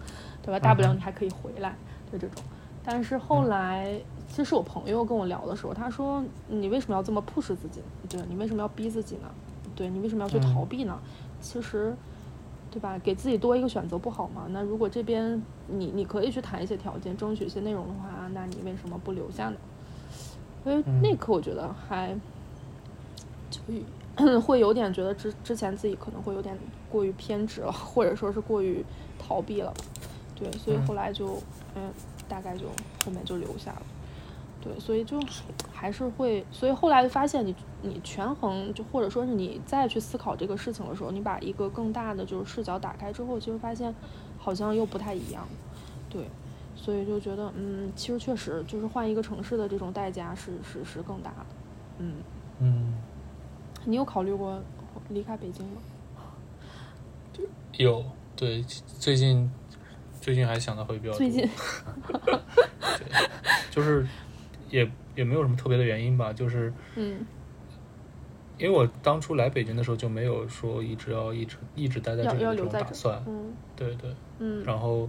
对吧？大不了你还可以回来，就这种。但是后来，其实我朋友跟我聊的时候，他说：“你为什么要这么 push 自己？对你为什么要逼自己呢？对你为什么要去逃避呢？其实，对吧？给自己多一个选择不好吗？那如果这边你你可以去谈一些条件，争取一些内容的话，那你为什么不留下呢？所以那一刻我觉得还就 会有点觉得之之前自己可能会有点过于偏执了，或者说是过于逃避了。对，所以后来就嗯。大概就后面就留下了，对，所以就还还是会，所以后来发现你你权衡，就或者说是你再去思考这个事情的时候，你把一个更大的就是视角打开之后，其实发现好像又不太一样，对，所以就觉得嗯，其实确实就是换一个城市的这种代价是是是更大的，嗯，嗯，你有考虑过离开北京吗？有对，最近最近还想的会比较多。最近。就是也也没有什么特别的原因吧，就是嗯。因为我当初来北京的时候就没有说一直要一直一直待在这里的打算，嗯。对对，嗯。然后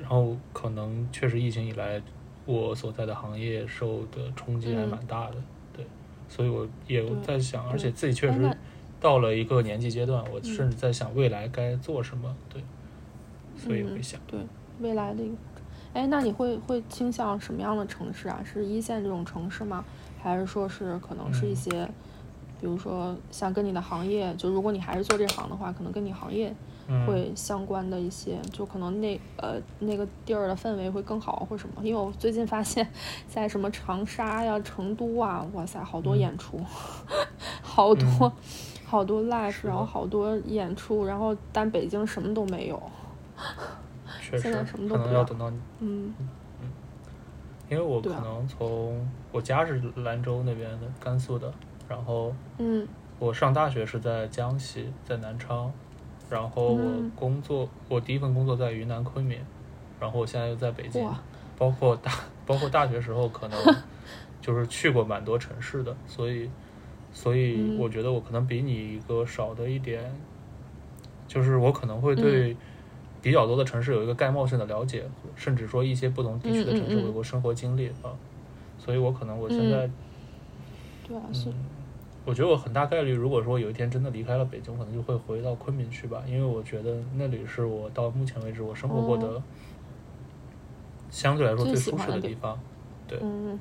然后可能确实疫情以来，我所在的行业受的冲击还嗯蛮大的，对，所以我也在想，而且自己确实到了一个年纪阶段，我嗯甚至在想未来该做什么，对，所以嗯会想，对未来的一个，哎，那你会会倾向什么样的城市啊？是一线这种城市吗？还是说是可能是一嗯些，比如说像跟你的行业，就如果你还是做这行的话，可能跟你行业嗯，会相关的一些，就可能那呃那个地儿的氛围会更好或什么。因为我最近发现，在什么长沙呀、成都啊，哇塞，好多嗯演出，好多、嗯好多 live，然后好多演出，然后但北京什么都没有。确实现在什么都可能要等到嗯。因为我可能从我家是兰州那边的，甘肃的，然后嗯。我上大学是在江西，在南昌，然后我嗯。工作，我第一份工作在云南昆明，然后我现在又在北京，包括大包括大学时候可能 就是去过蛮多城市的，所以所以嗯。我觉得我可能比你一个少的一点，就是我可能会嗯。对比较多的城市有一个概貌性的了解，甚至说一些不同地区的城市有过生活经历啊，所以我可能我现嗯。在对啊，是。嗯，我觉得我很大概率，如果说有一天真的离开了北京，我可能就会回到昆明去吧，因为我觉得那里是我到目前为止我生活过的哦。相对来说最最舒适的地方，对，嗯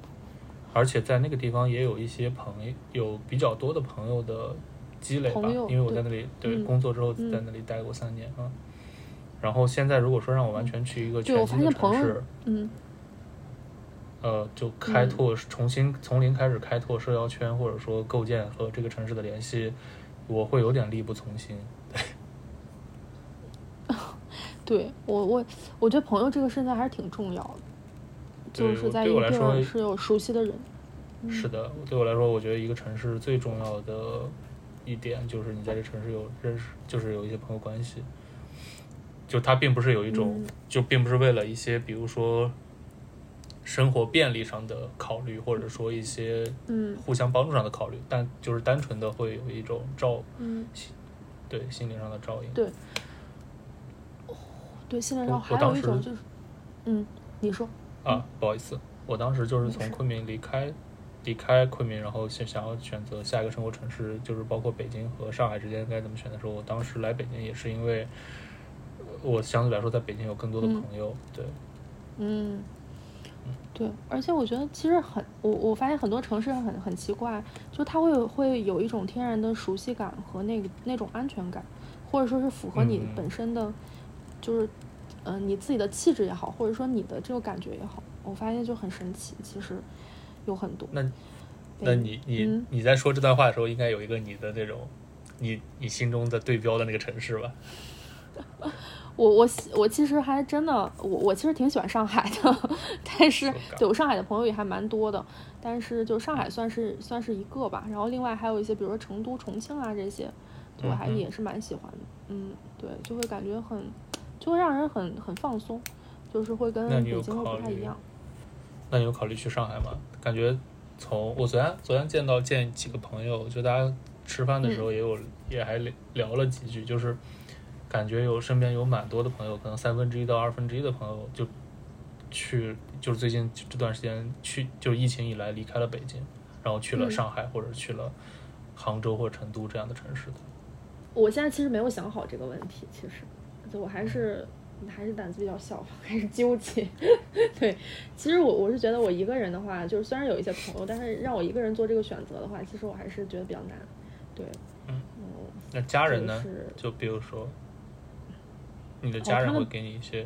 而且在那个地方也有一些朋友，有比较多的朋友的积累吧，因为我在那里对嗯工作之后嗯。在那里待过三年啊。然后现在如果说让我完全去一个全新的城市，嗯呃，就开嗯拓、重新从零开始开拓社交圈，或者说构建和这个城市的联系，我会有点力不从心。对我我我觉得朋友这个事情还是挺重要的，就是在一个地对我来说是有熟悉的人。嗯是的，对我来说，我觉得一个城市最重要的一点就是你在这城市有认识，就是有一些朋友关系。就它并不是有一种，嗯。就并不是为了一些，比如说生活便利上的考虑，或者说一些嗯。互相帮助上的考虑，但就是单纯的会有一种照，嗯，对心灵上的照应。对对，现在我上还有我当时一种就是，嗯，你说，啊，不好意思，我当时就是从昆明离开，离开昆明，然后想想要选择下一个生活城市，就是包括北京和上海之间该怎么选的时候，我当时来北京也是因为，呃我相对来说在北京有更多的嗯朋友，对，嗯，对，而且我觉得其实很，我我发现很多城市很很奇怪，就它会有会有一种天然的熟悉感和那个那种安全感，或者说是符合你嗯本身的，就是，嗯、你自己的气质也好，或者说你的这个感觉也好，我发现就很神奇，其实有很多。那那你你、嗯你在说这段话的时候，应该有一个你的那种，你你心中的对标的那个城市吧？我我喜我其实还真的，我我其实挺喜欢上海的，但是对我上海的朋友也还蛮多的，但是就上海算是算是一个吧，然后另外还有一些，比如说成都、重庆啊这些，就我还也是蛮喜欢的，嗯，对，就会感觉很，就会让人很很放松，就是会跟北京会不太一样，那你有考虑去上海吗？感觉从我昨天昨天见到见几个朋友，就大家吃饭的时候嗯也有、也还聊聊了几句，就是感觉有身边有蛮多的朋友，可能三分之一到二分之一的朋友就去，就是最近这段时间去，就是疫情以来离开了北京，然后去了嗯上海、或者去了杭州或者成都这样的城市的。我现在其实没有想好这个问题，其实，就我还是还是胆子比较小，还是纠结。对，其实我我是觉得我一个人的话，就是虽然有一些朋友，但是让我一个人做这个选择的话，其实我还是觉得比较难。对，嗯嗯，那家人呢？就是就比如说，你的家人会给你一些，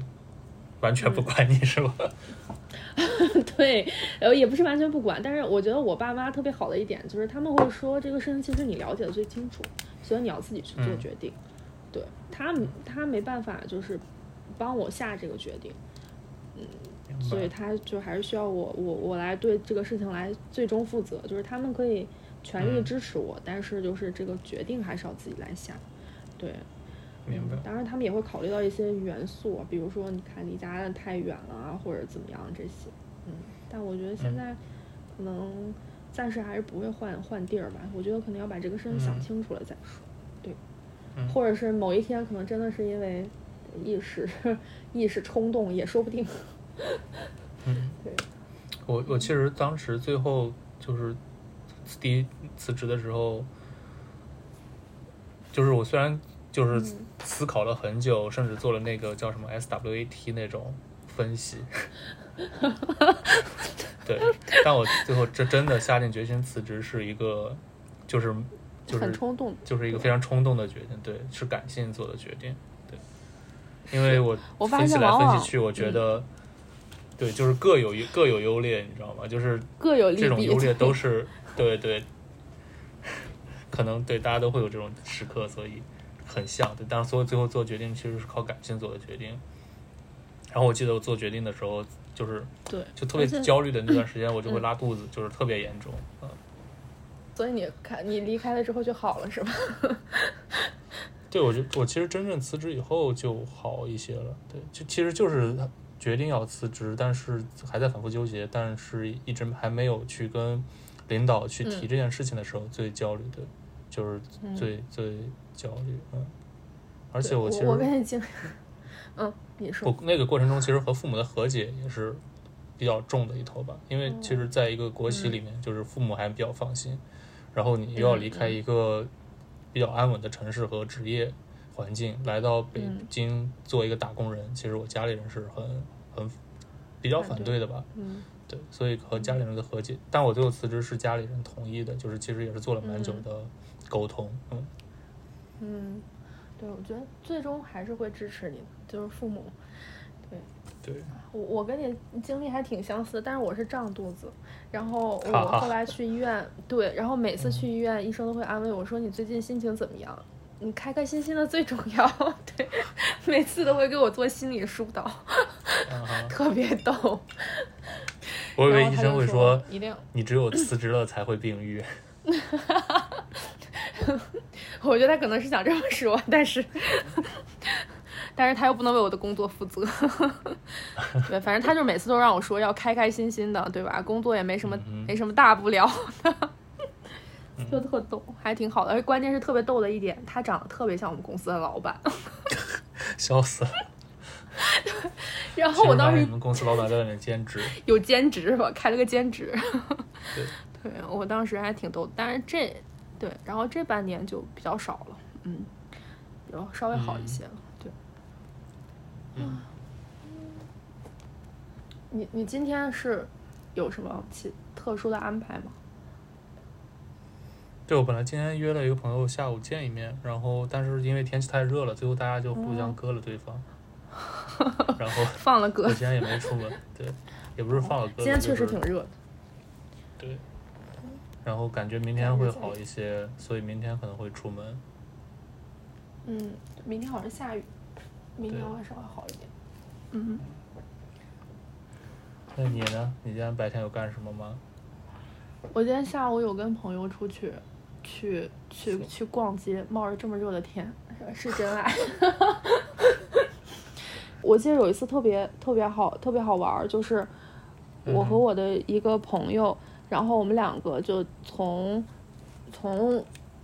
完全不管你是吧？对，呃，也不是完全不管，但是我觉得我爸妈特别好的一点就是他们会说这个事情其实你了解的最清楚，所以你要自己去做嗯决定。对他们，他没办法就是帮我下这个决定，嗯所以他就还是需要我我我来对这个事情来最终负责，就是他们可以全力支持我，但是就是这个决定还是要自己来下。对，明白嗯。当然，他们也会考虑到一些元素，比如说你看离家太远了啊，或者怎么样这些。嗯，但我觉得现嗯在可能暂时还是不会换换地儿吧。我觉得可能要把这个事情想嗯清楚了再说。对，嗯或者是某一天可能真的是因为一时一时冲动也说不定。嗯，对，我我其实当时最后就是第一辞职的时候，就是我虽然就是嗯思考了很久，甚至做了那个叫什么 SWAT 那种分析，对，但我最后这真的下定决心辞职是一个，就是就是很冲动。就是一个非常冲动的决定，对，是感性做的决定，对，因为我分析来分析去，我觉得，对，就是各有各有优劣，你知道吗？就是各有。这种优劣都是对 对，可能对大家都会有这种时刻，所以很像，对，但是所有最后做决定其实是靠感性做的决定。然后我记得我做决定的时候，就是对，就特别焦虑的那段时间，我就会嗯拉肚子，就是特别严重，嗯。所以你看你离开了之后就好了是吧？对，我觉我其实真正辞职以后就好一些了。对，就其实就是决定要辞职，但是还在反复纠结，但是一直还没有去跟领导去提嗯这件事情的时候，最焦虑的，就是嗯最、最焦虑。嗯，而且我其实我跟你经，嗯，你说。我那个过程中，其实和父母的和解也是比较重的一头吧，因为其实在一个国企里面，就是父母还比较放心，然后你又要离开一个比较安稳的城市和职业环境，来到北嗯。京做一个打工人，其实我家里人是很很比较反对的吧，嗯。对，所以和家里人的和解，但我最后辞职是家里人同意的，就是其实也是做了蛮久嗯。的沟通，嗯嗯，对，我觉得最终还是会支持你的，就是父母。对，对我我跟你经历还挺相似，但是我是胀肚子，然后 哈哈我后来 去医院，对，然后每次去医院，医生都会安慰我说你最近心情怎么样？你开开心心的最重要，对，每次都会给我做心理疏导，特别逗。我以为医生会说一定，你只有辞职了才会病愈。我觉得他可能是想这么说，但是，但是他又不能为我的工作负责。对，反正他就每次都让我说要开开心心的，对吧？工作也没什么、没什么大不了的，就特逗，还挺好的。而且关键是特别逗的一点，他长得特别像我们公司的老板。笑死了！然后我当时你们公司老板在外面兼职，有兼职是吧？开了个兼职。对，对我当时还挺逗，但是这对，然后这半年就比较少了，嗯，然后稍微好一些了，对。嗯，你你今天是有什么其特殊的安排吗？对我本来今天约了一个朋友下午见一面，然后但是因为天气太热了，最后大家就互相割了对方，然后放了歌我，今天也没出门，对，也不是放了歌，今天确实挺热的。对，然后感觉明天会好一些，所以明天可能会出门。嗯，明天好像下雨，明天对会稍微好一点。嗯，那你呢？你今天白天有干什么吗？我今天下午有跟朋友出去，去去去逛街，冒着这么热的天，是真爱。我记得有一次特别特别好特别好玩儿，就是我和嗯我的一个朋友，然后我们两个就从从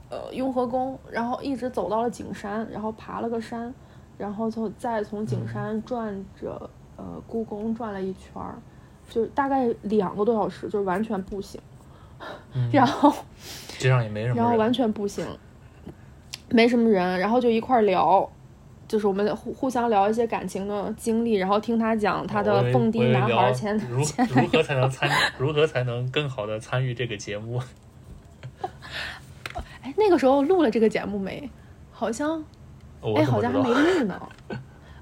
呃雍和宫，然后一直走到了景山，然后爬了个山，然后就再从景山转着呃故宫转了一圈儿，就大概两个多小时，就是完全步行。嗯然后街上也没什么人。然后完全步行，没什么人，然后就一块儿聊，就是我们互互相聊一些感情的经历，然后听他讲他的蹦迪男孩儿前如何才能参如何才能更好的参与这个节目？哎，那个时候录了这个节目没？好像我哎，好像还没录呢。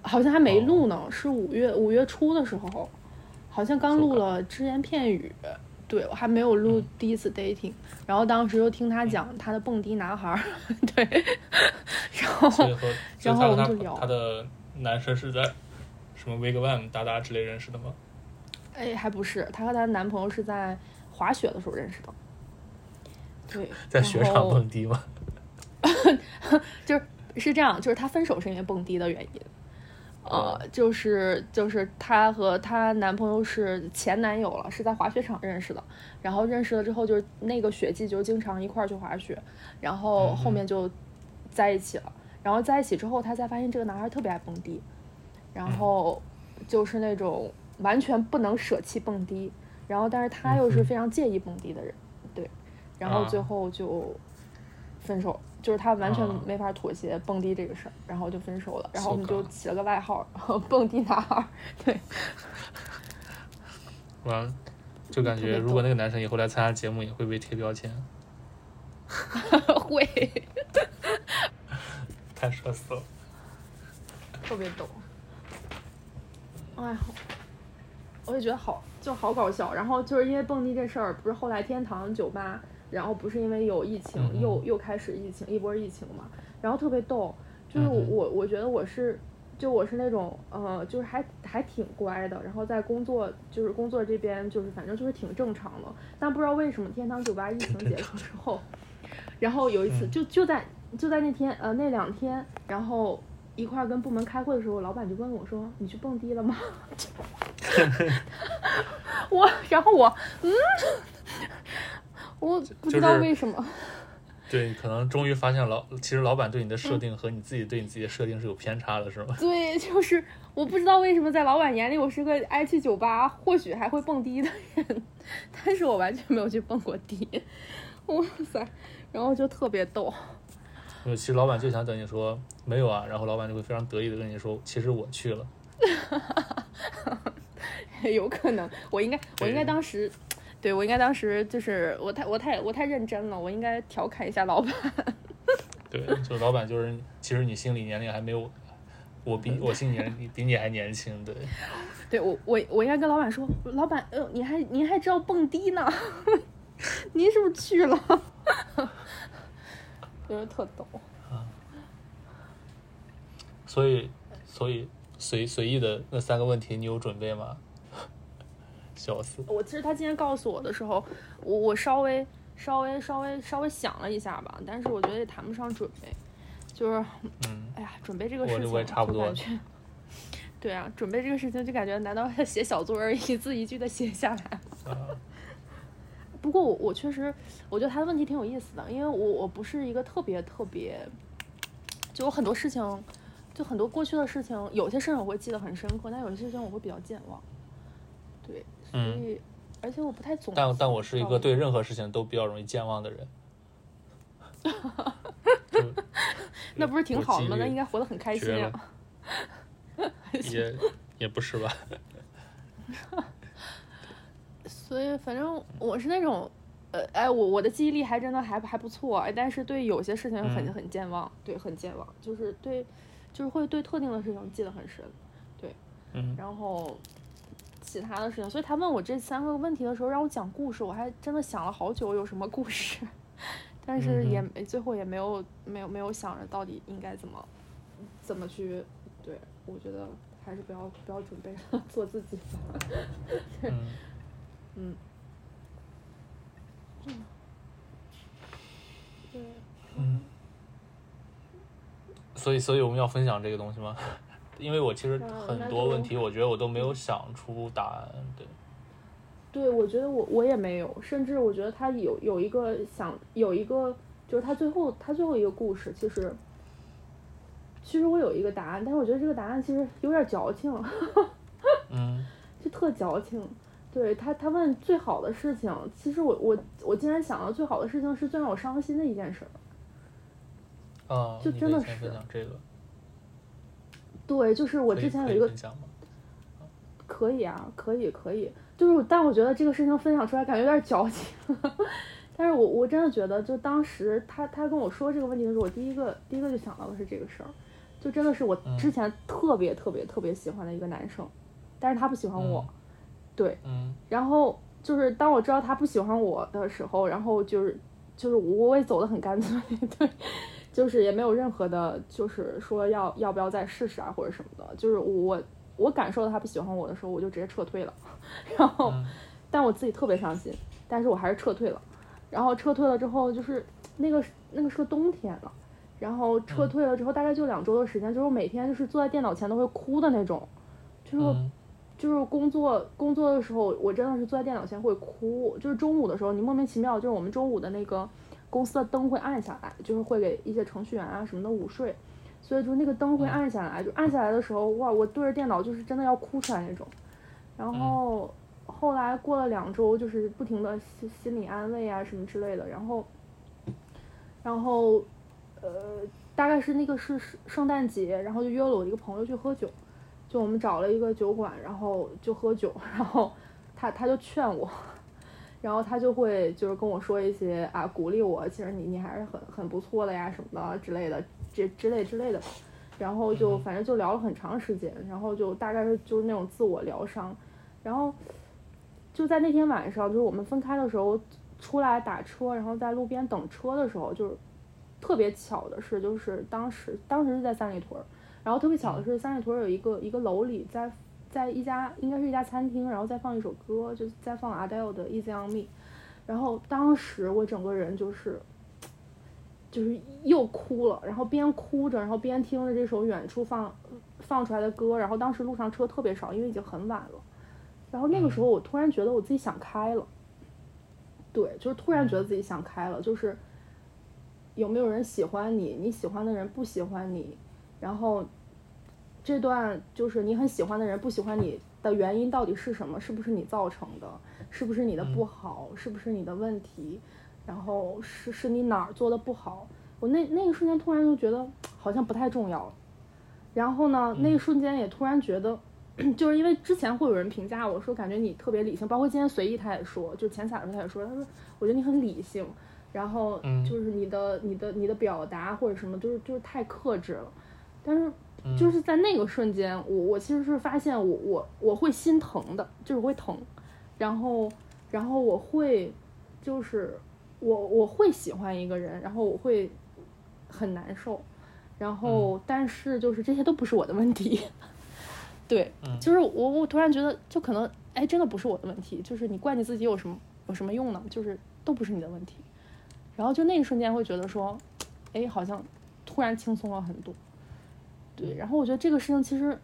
好像还没录呢，是五月五月初的时候，好像刚录了只言片语。对，我还没有录第一次 dating，、然后当时又听他讲他的蹦迪男孩儿，对，然后然后我们就聊他的男生是在什么 Wigwam 达达之类认识的吗？哎还不是，她和她男朋友是在滑雪的时候认识的，对，在雪场蹦迪吗？就是是这样，就是她分手是因为蹦迪的原因。呃，就是就是她和她男朋友是前男友了，是在滑雪场认识的。然后认识了之后，就是那个雪季就经常一块儿去滑雪，然后后面就在一起了。然后在一起之后，她才发现这个男孩特别爱蹦迪，然后就是那种完全不能舍弃蹦迪，然后但是他又是非常介意蹦迪的人，对，然后最啊后就分手，就是他完全啊。没法妥协蹦迪这个事儿，然后就分手了，然后我们就起了个外号，蹦迪男孩儿，对，完了，就感觉如果那个男生以后来参加节目，也会被贴标签，会太社死了。特别逗，哎呀，我也觉得好就好搞笑。然后就是因为蹦迪这事儿，不是后来天堂酒吧，然后不是因为有疫情，又又开始疫情，一波疫情嘛，然后特别逗，就是我我我觉得我是。就我是那种，呃，就是还还挺乖的，然后在工作就是工作这边就是反正就是挺正常的，但不知道为什么天堂酒吧疫情结束之后，然后有一次嗯就就在就在那天呃那两天，然后一块儿跟部门开会的时候，老板就问我说：“你去蹦迪了吗？” 我然后我嗯，我不知道为什么，对，可能终于发现老，其实老板对你的设定和你自己对你自己的设定是有偏差的，是吗？对，就是我不知道为什么在老板眼里我是个爱去酒吧，或许还会蹦迪的人，但是我完全没有去蹦过迪，哇塞，然后就特别逗。因为其实老板就想等你说没有啊，然后老板就会非常得意的跟你说，其实我去了。有可能，我应该，我应该当时，对我应该当时就是我太我太我太认真了，我应该调侃一下老板。对，就老板就是，其实你心理年龄还没有我比我心理年龄比你还年轻，对。对我我我应该跟老板说，老板，呃，你还您还知道蹦迪呢？您是不是去了？就是特逗。所以，所以随随意的那三个问题，你有准备吗？笑死！我其实他今天告诉我的时候，我我稍微稍微稍微稍微想了一下吧，但是我觉得也谈不上准备，就是嗯，哎呀，准备这个事情我也差不多就感觉。对啊，准备这个事情就感觉难道要写小作文一字一句的写下来？啊，不过我我确实，我觉得他的问题挺有意思的，因为我我不是一个特别特别，就有很多事情，就很多过去的事情，有些事情我会记得很深刻，但有些事情我会比较健忘。对，所嗯以、而且我不太总。但但我是一个对任何事情都比较容易健忘的人。就那不是挺好的吗？那应该活得很开心绝啊了。也也不是吧？所以反正我是那种，呃，哎，我我的记忆力还真的还还不错，哎，但是对有些事情很、嗯很健忘，对，很健忘，就是对，就是会对特定的事情记得很深，嗯，然后其他的事情，所以他问我这三个问题的时候，让我讲故事，我还真的想了好久有什么故事，但是也嗯没最后也没有没有没有想着到底应该怎么怎么去，对我觉得还是不要不要准备了，做自己吧。嗯 嗯，对，嗯。所以，所以我们要分享这个东西吗？因为我其实啊很多问题，我觉得我都没有想出答案。对，对，我觉得我我也没有，甚至我觉得他有有一个想有一个，就是他最后他最后一个故事，其实其实我有一个答案，但是我觉得这个答案其实有点矫情，嗯 就特矫情。对他，他问最好的事情，其实我我我竟然想到最好的事情是最让我伤心的一件事儿。啊，就真的是。对，就是我之前有一个可以啊，可以可以，就是但我觉得这个事情分享出来感觉有点矫情，但是我我真的觉得，就当时他他跟我说这个问题的时候，我第一个第一个就想到的是这个事儿，就真的是我嗯之前特别特别特别喜欢的一个男生，但是他不喜欢我，对，嗯。然后就是当我知道他不喜欢我的时候，然后就是就是我也走的很干脆，对，就是也没有任何的，就是说要要不要再试试啊或者什么的，就是我我感受到他不喜欢我的时候，我就直接撤退了，然后嗯。但我自己特别伤心，但是我还是撤退了，然后撤退了之后就是那个那个是个冬天了。然后撤退了之后，大概就两周的时间，就是我每天就是坐在电脑前都会哭的那种，就是嗯。就是工作工作的时候，我真的是坐在电脑前会哭。就是中午的时候，你莫名其妙，就是我们中午的那个公司的灯会暗下来，就是会给一些程序员啊什么的午睡，所以就那个灯会暗下来，就暗下来的时候，哇，我对着电脑就是真的要哭出来那种。然后后来过了两周，就是不停的心心理安慰啊什么之类的，然后然后呃，大概是那个是圣圣诞节，然后就约了我一个朋友去喝酒。就我们找了一个酒馆，然后就喝酒，然后他他就劝我，然后他就会就是跟我说一些啊鼓励我，其实你你还是很很不错的呀什么的之类的，这之类之类的吧。然后就反正就聊了很长时间，然后就大概是就是那种自我疗伤，然后就在那天晚上，就是我们分开的时候出来打车，然后在路边等车的时候，就是特别巧的是，就是当时当时是在三里屯儿。然后特别巧的是，三里屯有一个一个楼里在在一家应该是一家餐厅，然后再放一首歌，就在放 Adele 的 Easy on Me。然后当时我整个人就是 就是又哭了，然后边哭着，然后边听着这首远处放放出来的歌。然后当时路上车特别少，因为已经很晚了。然后那个时候我突然觉得我自己想开了，对，就是突然觉得自己想开了，就是有没有人喜欢你，你喜欢的人不喜欢你。然后，这段就是你很喜欢的人不喜欢你的原因到底是什么？是不是你造成的？是不是你的不好？是不是你的问题？然后是是你哪儿做的不好？我那那一瞬间突然就觉得好像不太重要了。然后呢，那一瞬间也突然觉得，就是因为之前会有人评价我说，感觉你特别理性，包括今天随意他也说，就前彩的时候他也说，他说我觉得你很理性，然后就是你的你的你的表达或者什么，就是就是太克制了。但是就是在那个瞬间，我我其实是发现我我我会心疼的，就是会疼，然后然后我会就是我我会喜欢一个人，然后我会很难受，然后但是就是这些都不是我的问题，对，就是我我突然觉得就可能哎真的不是我的问题，就是你怪你自己有什么有什么用呢？就是都不是你的问题，然后就那一瞬间会觉得说，哎好像突然轻松了很多。对，然后我觉得这个事情其实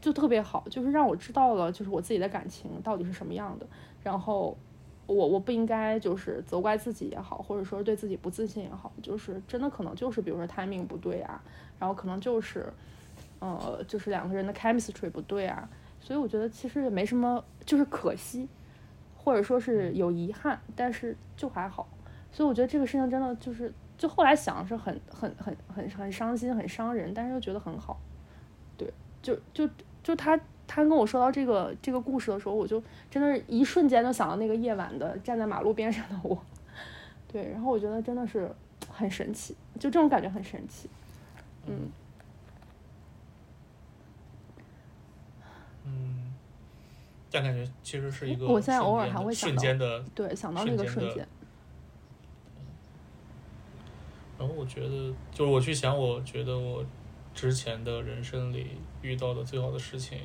就特别好，就是让我知道了，就是我自己的感情到底是什么样的。然后我我不应该就是责怪自己也好，或者说对自己不自信也好，就是真的可能就是比如说 timing 不对啊，然后可能就是呃就是两个人的 chemistry 不对啊，所以我觉得其实也没什么，就是可惜，或者说是有遗憾，但是就还好。所以我觉得这个事情真的就是。就后来想是很很很很很伤心很伤人，但是又觉得很好，对，就就就他他跟我说到这个这个故事的时候，我就真的是一瞬间就想到那个夜晚的站在马路边上的我，对，然后我觉得真的是很神奇，就这种感觉很神奇，嗯。嗯，但感觉其实是一个我现在偶尔还会想瞬到间的对，想到那个瞬间的瞬间，然后我觉得，就是我去想，我觉得我之前的人生里遇到的最好的事情，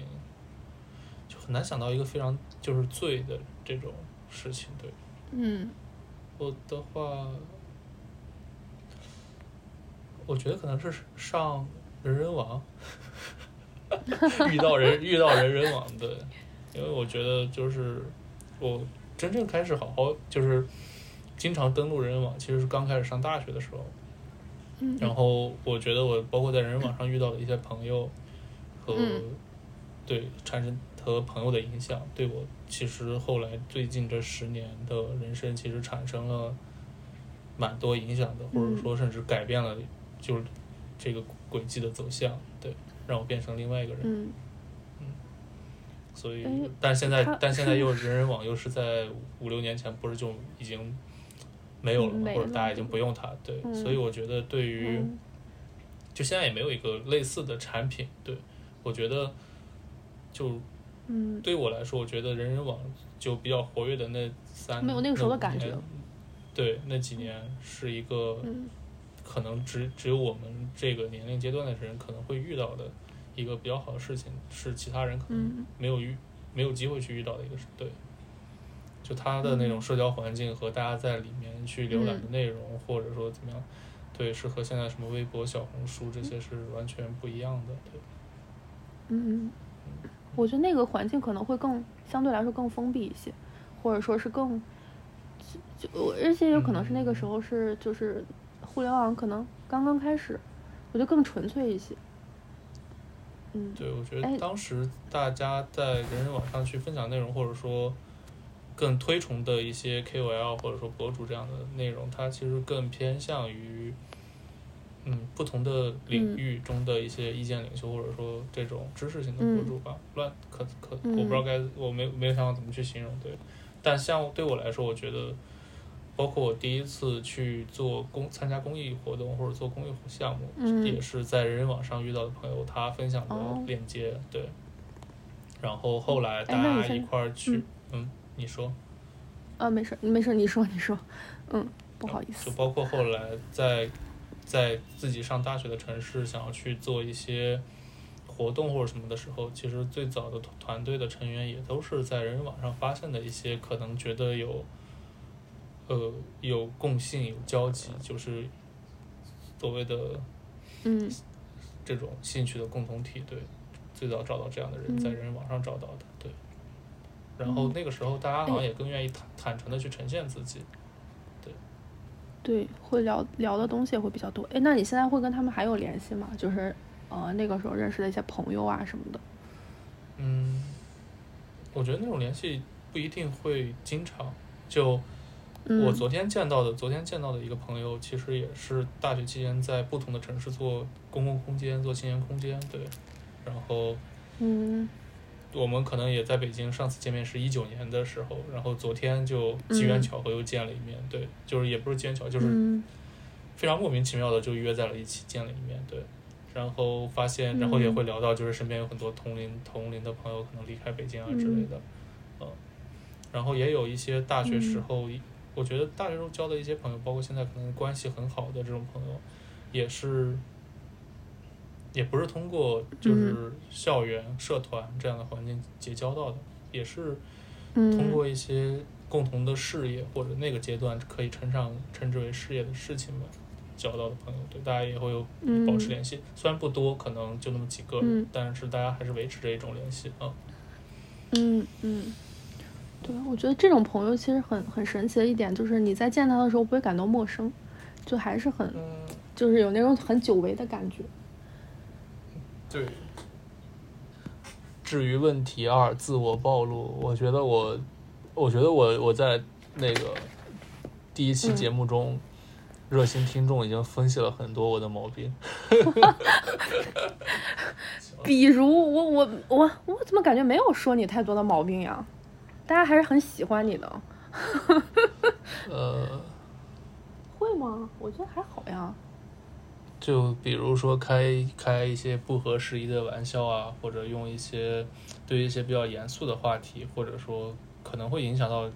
就很难想到一个非常就是醉的这种事情。对嗯我的话，我觉得可能是上人人网，遇到人遇到人人网对，因为我觉得就是我真正开始好好就是经常登录人人网，其实是刚开始上大学的时候。嗯。然后我觉得我包括在人人网上遇到的一些朋友和、嗯。对产生和朋友的影响，对我其实后来最近这十年的人生其实产生了蛮多影响的，或者说甚至改变了就是这个轨迹的走向，对，让我变成另外一个人。嗯。所以哎，但现在但现在又 人人网又是在五六年前不是就已经没有了或者大家已经不用它，对，嗯所以我觉得对于。嗯就现在也没有一个类似的产品。对我觉得，就嗯对我来说，我觉得人人网就比较活跃的那三没有那个时候的感觉年对，那几年是一个嗯可能只只有我们这个年龄阶段的人可能会遇到的一个比较好的事情，是其他人可能嗯没有遇没有机会去遇到的一个事。对，就他的那嗯种社交环境和大家在里面去浏览的内容，或者说怎么样，对，是和现在什么微博、小红书这些是完全不一样的。对，嗯，我觉得那个环境可能会更相对来说更封闭一些，或者说是更，就就而且有可能是那个时候是就是互联网可能刚刚开始，我觉得更纯粹一些。嗯，对，我觉哎。得当时大家在人人网上去分享内容，或者说更推崇的一些 KOL 或者说博主这样的内容，它其实更偏向于嗯不同的领嗯。域中的一些意见领袖，或者说这种知识型的博主吧。乱可可嗯我不知道该我没没有想好怎么去形容对，但像对我来说，我觉得。包括我第一次去做公参加公益活动或者做公益项目，嗯。也是在人人网上遇到的朋友，他分享的哦。链接，对。然后后来大家一块儿去，嗯你说，啊，没事没事，你说你说，嗯，不好意思就，包括后来在在自己上大学的城市，想要去做一些活动或者什么的时候，其实最早的团团队的成员也都是在人人网上发现的一些可能觉得有呃有共性、有交集，就是所谓的嗯。这种兴趣的共同体，对，最早找到这样的人，嗯。在人人网上找到的，对。然后那个时候，大家好像也更愿意坦坦诚的去呈现自己，对，对会聊聊的东西也会比较多。哎，那你现在会跟他们还有联系吗？就是呃那个时候认识的一些朋友啊什么的。嗯，我觉得那种联系不一定会经常。就嗯，我昨天见到的，昨天见到的一个朋友，其实也是大学期间在不同的城市做公共空间、做青年空间，对。然后嗯我们可能也在北京，上次见面是一九年的时候，然后昨天就机缘嗯巧合又见了一面，对，就是也不是机缘巧合，就是嗯。非常莫名其妙的就约在了一起见了一面，对。然后发现，然后也嗯会聊到，就是身边有很多同龄同龄的朋友可能离开北京啊之类的，嗯。然后也有一些大学时嗯。候，我觉得大学时候交的一些朋友，包括现在可能关系很好的这种朋友，也是，也不是通过就是校园、社团这样的环境结交到的，也是嗯，通过一些共同的事业或者那个阶段可以称上称之为事业的事情吧，交到的朋友，对大家也会有嗯保持联系，虽然不多，可能就那么几个但是大家还是维持着一种联系啊。嗯嗯，对，我觉得这种朋友其实很很神奇的一点就是你在见他的时候不会感到陌生，就还是很嗯，就是有那种很久违的感觉。对。至于问题二，自我暴露，我觉得我，我觉得我我在那个第一期嗯节目中，热心听众已经分析了很多我的毛病。比如我我我我怎么感觉没有说你太多的毛病呀？大家还是很喜欢你的，呃，会吗？我觉得还好呀。就比如说开开一些不合时宜的玩笑啊，或者用一些对于一些比较严肃的话题，或者说可能会影响到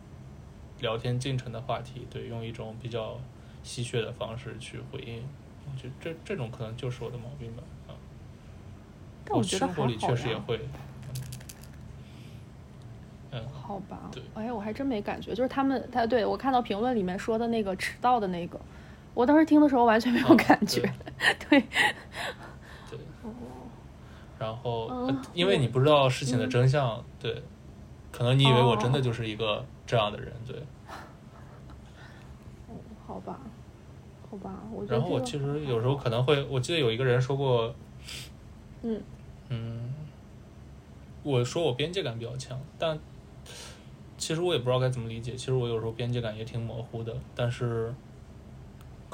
聊天进程的话题，对，用一种比较戏谑的方式去回应，我觉得这这种可能就是我的毛病吧。啊，但我觉得生活里。确实也会，嗯，好吧对，哎，我还真没感觉，就是他们，他对我看到评论里面说的那个迟到的那个，我当时听的时候完全没有哦感觉，对，对。然后，因为你不知道事情的真相，对，可能你以为我真的就是一个这样的人，对。好吧，好吧，我觉得然后我其实有时候可能会，我记得有一个人说过，嗯嗯，我说我边界感比较强，但其实我也不知道该怎么理解。其实我有时候边界感也挺模糊的，但是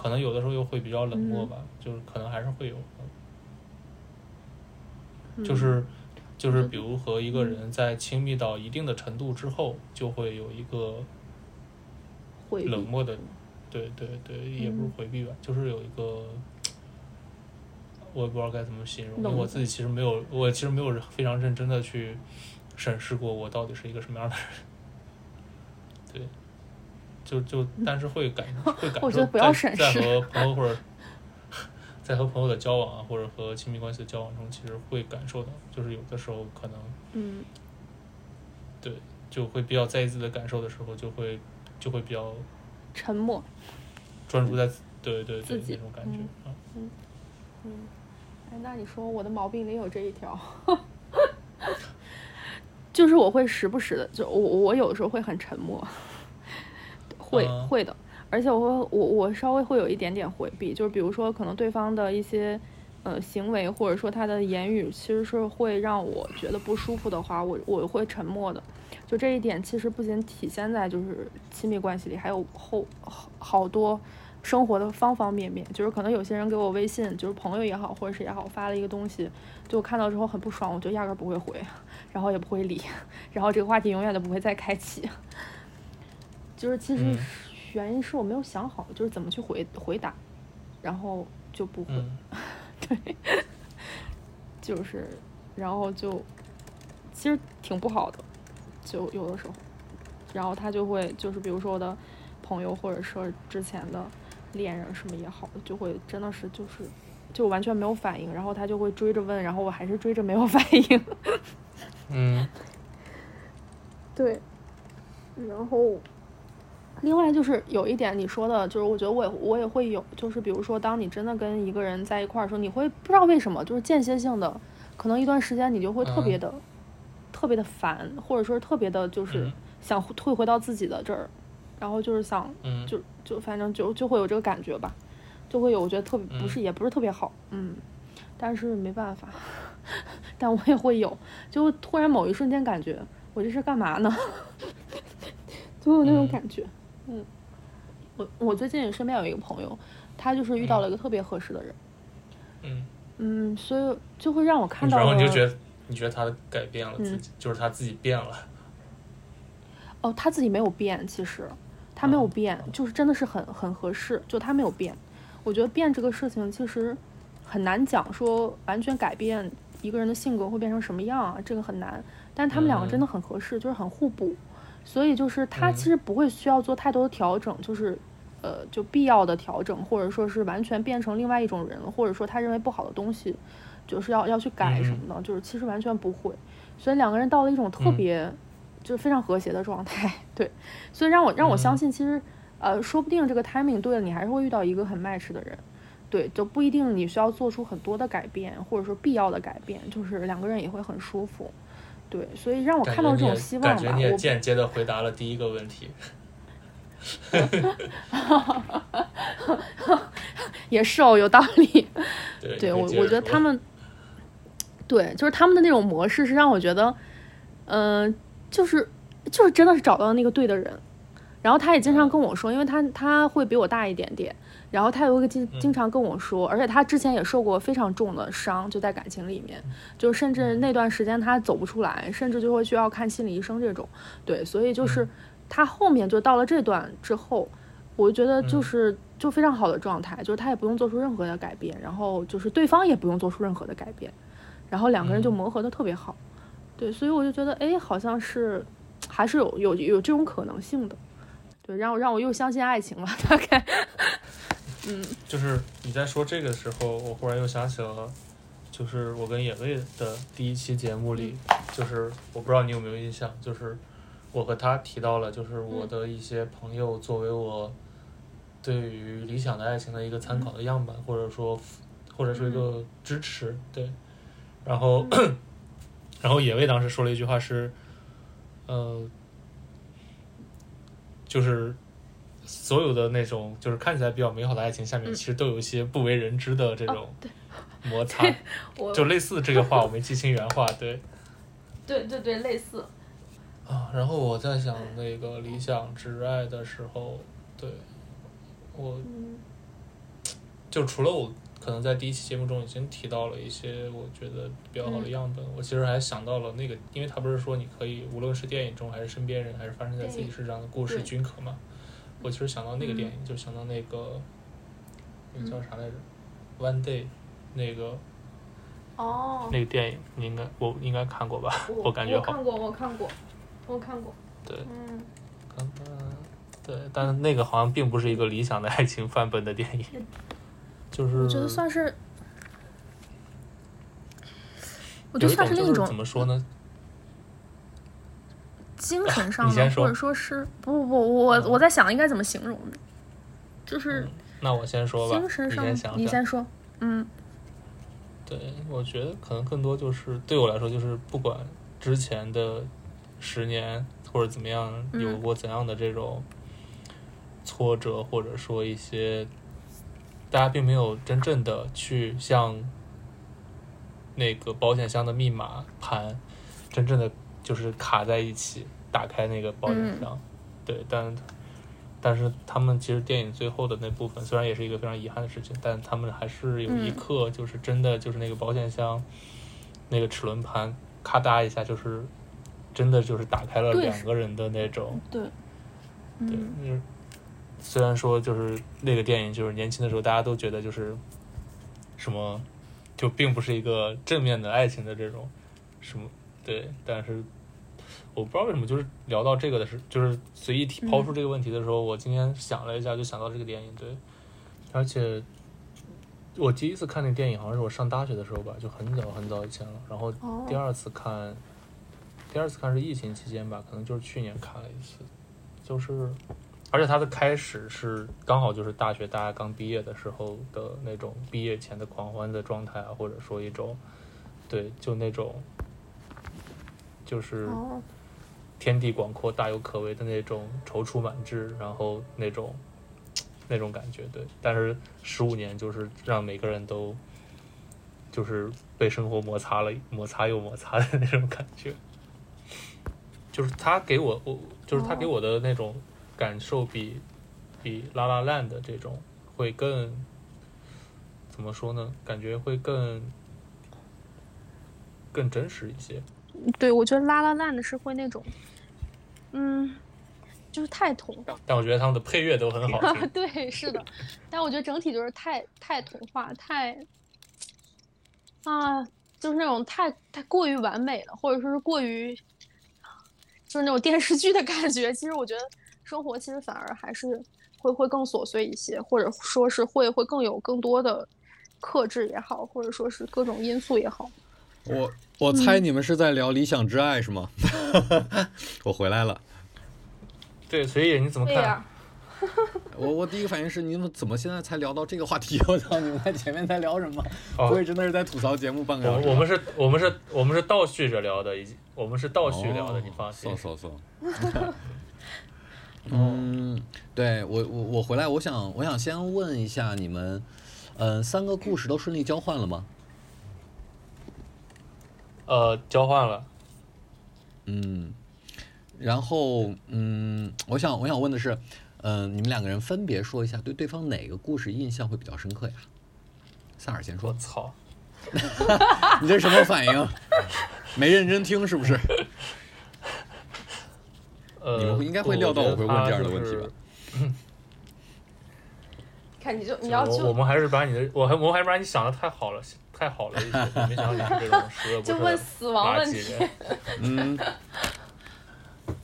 可能有的时候又会比较冷漠吧，就是可能还是会有，嗯。就是就是比如和一个人在亲密到一定的程度之后，就会有一个冷漠的，对对对，也不是嗯。回避吧，就是有一个我也不知道该怎么形容，因为我自己其实没有，我其实没有非常认真的去审视过我到底是一个什么样的人。对，就就但是会感会感受，我觉得不要在和朋友 或者在和朋友的交往啊，或者和亲密关系的交往中，其实会感受到，就是有的时候可能嗯对就会比较在意自己的感受的时候，就会就会比较沉默。专注在对对对那种感觉啊。嗯，哎，那你说我的毛病里有这一条，就是我会时不时的，就我我有时候会很沉默，会、嗯会的，而且我会我我稍微会有一点点回避，就是比如说可能对方的一些呃行为或者说他的言语，其实是会让我觉得不舒服的话，我我会沉默的。就这一点，其实不仅体现在就是亲密关系里，还有后好好多生活的方方面面。就是可能有些人给我微信，就是朋友也好，或者谁也好，发了一个东西，就看到之后很不爽，我就压根儿不会回，然后也不会理，然后这个话题永远都不会再开启。就是其实嗯原因是我没有想好，就是怎么去回回答，然后就不会。嗯 对，就是，然后就其实挺不好的，就有的时候，然后他就会就是比如说我的朋友或者说之前的恋人什么也好，就会真的是就是就完全没有反应，然后他就会追着问，然后我还是追着没有 反应。嗯对，然后另外就是有一点你说的，就是我觉得我也我也会有，就是比如说当你真的跟一个人在一块儿的时候，你会不知道为什么，就是间歇性的，可能一段时间你就会特别的、特别的烦，或者说是特别的，就是嗯。想退回到自己的这儿，然后就是想嗯，就就反正就就会有这个感觉吧，就会有我觉得特别不嗯。是也不是特别好，嗯，但是没办法，但我也会有，就突然某一瞬间感觉我这是干嘛呢？就有那种嗯。感觉，嗯，我我最近身边有一个朋友，他就是遇到了一个特别合适的人，嗯，嗯，所以就会让我看到然后你就觉得你觉得他改变了自嗯己，就是他自己变了。哦，他自己没有变，其实他没有嗯。变，就是真的是很很合适，就他没有变。我觉得变这个事情其实很难讲，说完全改变一个人的性格会变成什么样啊，这个很难。但是他们两个真的很合适，就是很互补，所以就是他嗯其实不会需要做太多的调整，就是呃就必要的调整，或者说是完全变成另外一种人了，或者说他认为不好的东西，就是要要去改什么的，就是其实完全不会。所以两个人到了一种特嗯别、就是非常和谐的状态，对，所以让我让我相嗯信，其实呃说不定这个 timing 对了，你还是会遇到一个很 match 的人。对，就不一定你需要做出很多的改变，或者说必要的改变，就是两个人也会很舒服。对，所以让我看到这种希望吧，感觉你也间接的回答了第一个问题。也是哦，有道理。对，对我，我觉得他们，对，就是他们的那种模式是让我觉得，嗯、就是就是真的是找到那个对的人。然后他也经常跟我说，因为他他会比我大一点点，然后他有一个经经常跟我说，而且他之前也受过非常重的伤，就在感情里面，就甚至那段时间他走不出来，甚至就会需要看心理医生这种。对，所以就是他后面就到了这段之后，我就觉得就是就非常好的状态，就是他也不用做出任何的改变，然后就是对方也不用做出任何的改变，然后两个人就嗯磨合的特别好。对，所以我就觉得，哎，好像是还是有有有这种可能性的。对，让我让我又相信爱情了，大概。就是你在说这个时候，我忽然又想起了，就是我跟野味的第一期节目里，就是我不知道你有没有印象，就是我和他提到了，就是我的一些朋友作为我对于理想的爱情的一个参考的样板，或者说或者是一个支持，对。然后，然后野味当时说了一句话是，呃，就是所有的那种就是看起来比较美好的爱情下面，嗯。其实都有一些不为人知的这种摩擦，我。就类似这个话，我没记清原话，对。对对对，类似。啊，然后我在想那个理想之爱的时候，对我嗯。就除了我可能在第一期节目中已经提到了一些我觉得比较好的嗯。样本，我其实还想到了那个，因为他不是说你可以无论是电影中还是身边人，还是发生在自己身上的故事均可嘛。我其实想到那个嗯电影，就想到那个那个叫啥来着，《One Day》那个哦，那个电影，你应该我应该看过吧？我？感觉好我看过，我看过，我看过，对，嗯，刚刚对，但是那个好像并不是一个理想的爱情范本的电影，就是我觉得算是，我觉得算是另一种怎么说呢？精神上的，或者说是不不不，我嗯我在想应该怎么形容呢？就是那我先说吧，精神上你先想，想。你先说，嗯对，我觉得可能更多就是对我来说，就是不管之前的十年或者怎么样，嗯有过怎样的这种挫折，或者说一些大家并没有真正的去像那个保险箱的密码盘真正的就是卡在一起，打开那个保险箱。对，但但是他们其实电影最后的那部分，虽然也是一个非常遗憾的事情，但他们还是有一嗯。刻就是真的就是那个保险箱那个齿轮盘咔嗒一下，就是真的就是打开了两个人的那种。对，对，嗯。就是虽然说就是那个电影，就是年轻的时候大家都觉得就是什么，就并不是一个正面的爱情的这种什么对，但是我不知道为什么，就是聊到这个的时，就是随意提抛出这个问题的时候，我今天想了一下，就想到这个电影，对，而且我第一次看那电影好像是我上大学的时候吧，就很早很早以前了，然后哦。第二次看，第二次看是疫情期间吧，可能就是去年看了一次，就是，而且它的开始是刚好就是大学大家刚毕业的时候的那种毕业前的狂欢的状态啊，或者说一种，对，就那种，就是哦，天地广阔、大有可为的那种踌躇满志，然后那种那种感觉，对。但是十五年就是让每个人都就是被生活摩擦了，摩擦又摩擦的那种感觉。就是他给我，我就是他给我的那种感受比比拉拉烂的这种会更怎么说呢？感觉会更更真实一些。对，我觉得拉拉烂的是会那种，嗯，就是太童话。但我觉得他们的配乐都很好 听。对，是的，但我觉得整体就是太太童话，太啊，就是那种太太过于完美了，或者说是过于就是那种电视剧的感觉。其实我觉得生活其实反而还是会会更琐碎一些，或者说是会会更有更多的克制也好，或者说是各种因素也好。我我猜你们是在聊《理想之爱》是吗？我回来了。对，所以你怎么看？我我第一个反应是，你们怎么现在才聊到这个话题？我操，你们在前面在聊什么？哦不会真的是在吐槽节目半个小时吧？我我们是，我们是，我们是倒叙着聊的，已经，我们是倒叙聊的，你放心搜。搜搜。嗯，对我我我回来，我想我想先问一下你们，嗯、三个故事都顺利交换了吗？呃，交换了，嗯，然后嗯，我想我想问的是，嗯、你们两个人分别说一下对对方哪个故事印象会比较深刻呀？萨尔先说，我操，你这什么反应？没认真听是不是？呃，你们应该会料到我会问这样的问题吧？看你就你要就我们还是把你的，我还我还是把你想的太好了，太好了一些，我没想到你是这种十恶 不就问赦的死亡垃问题。圾人。嗯，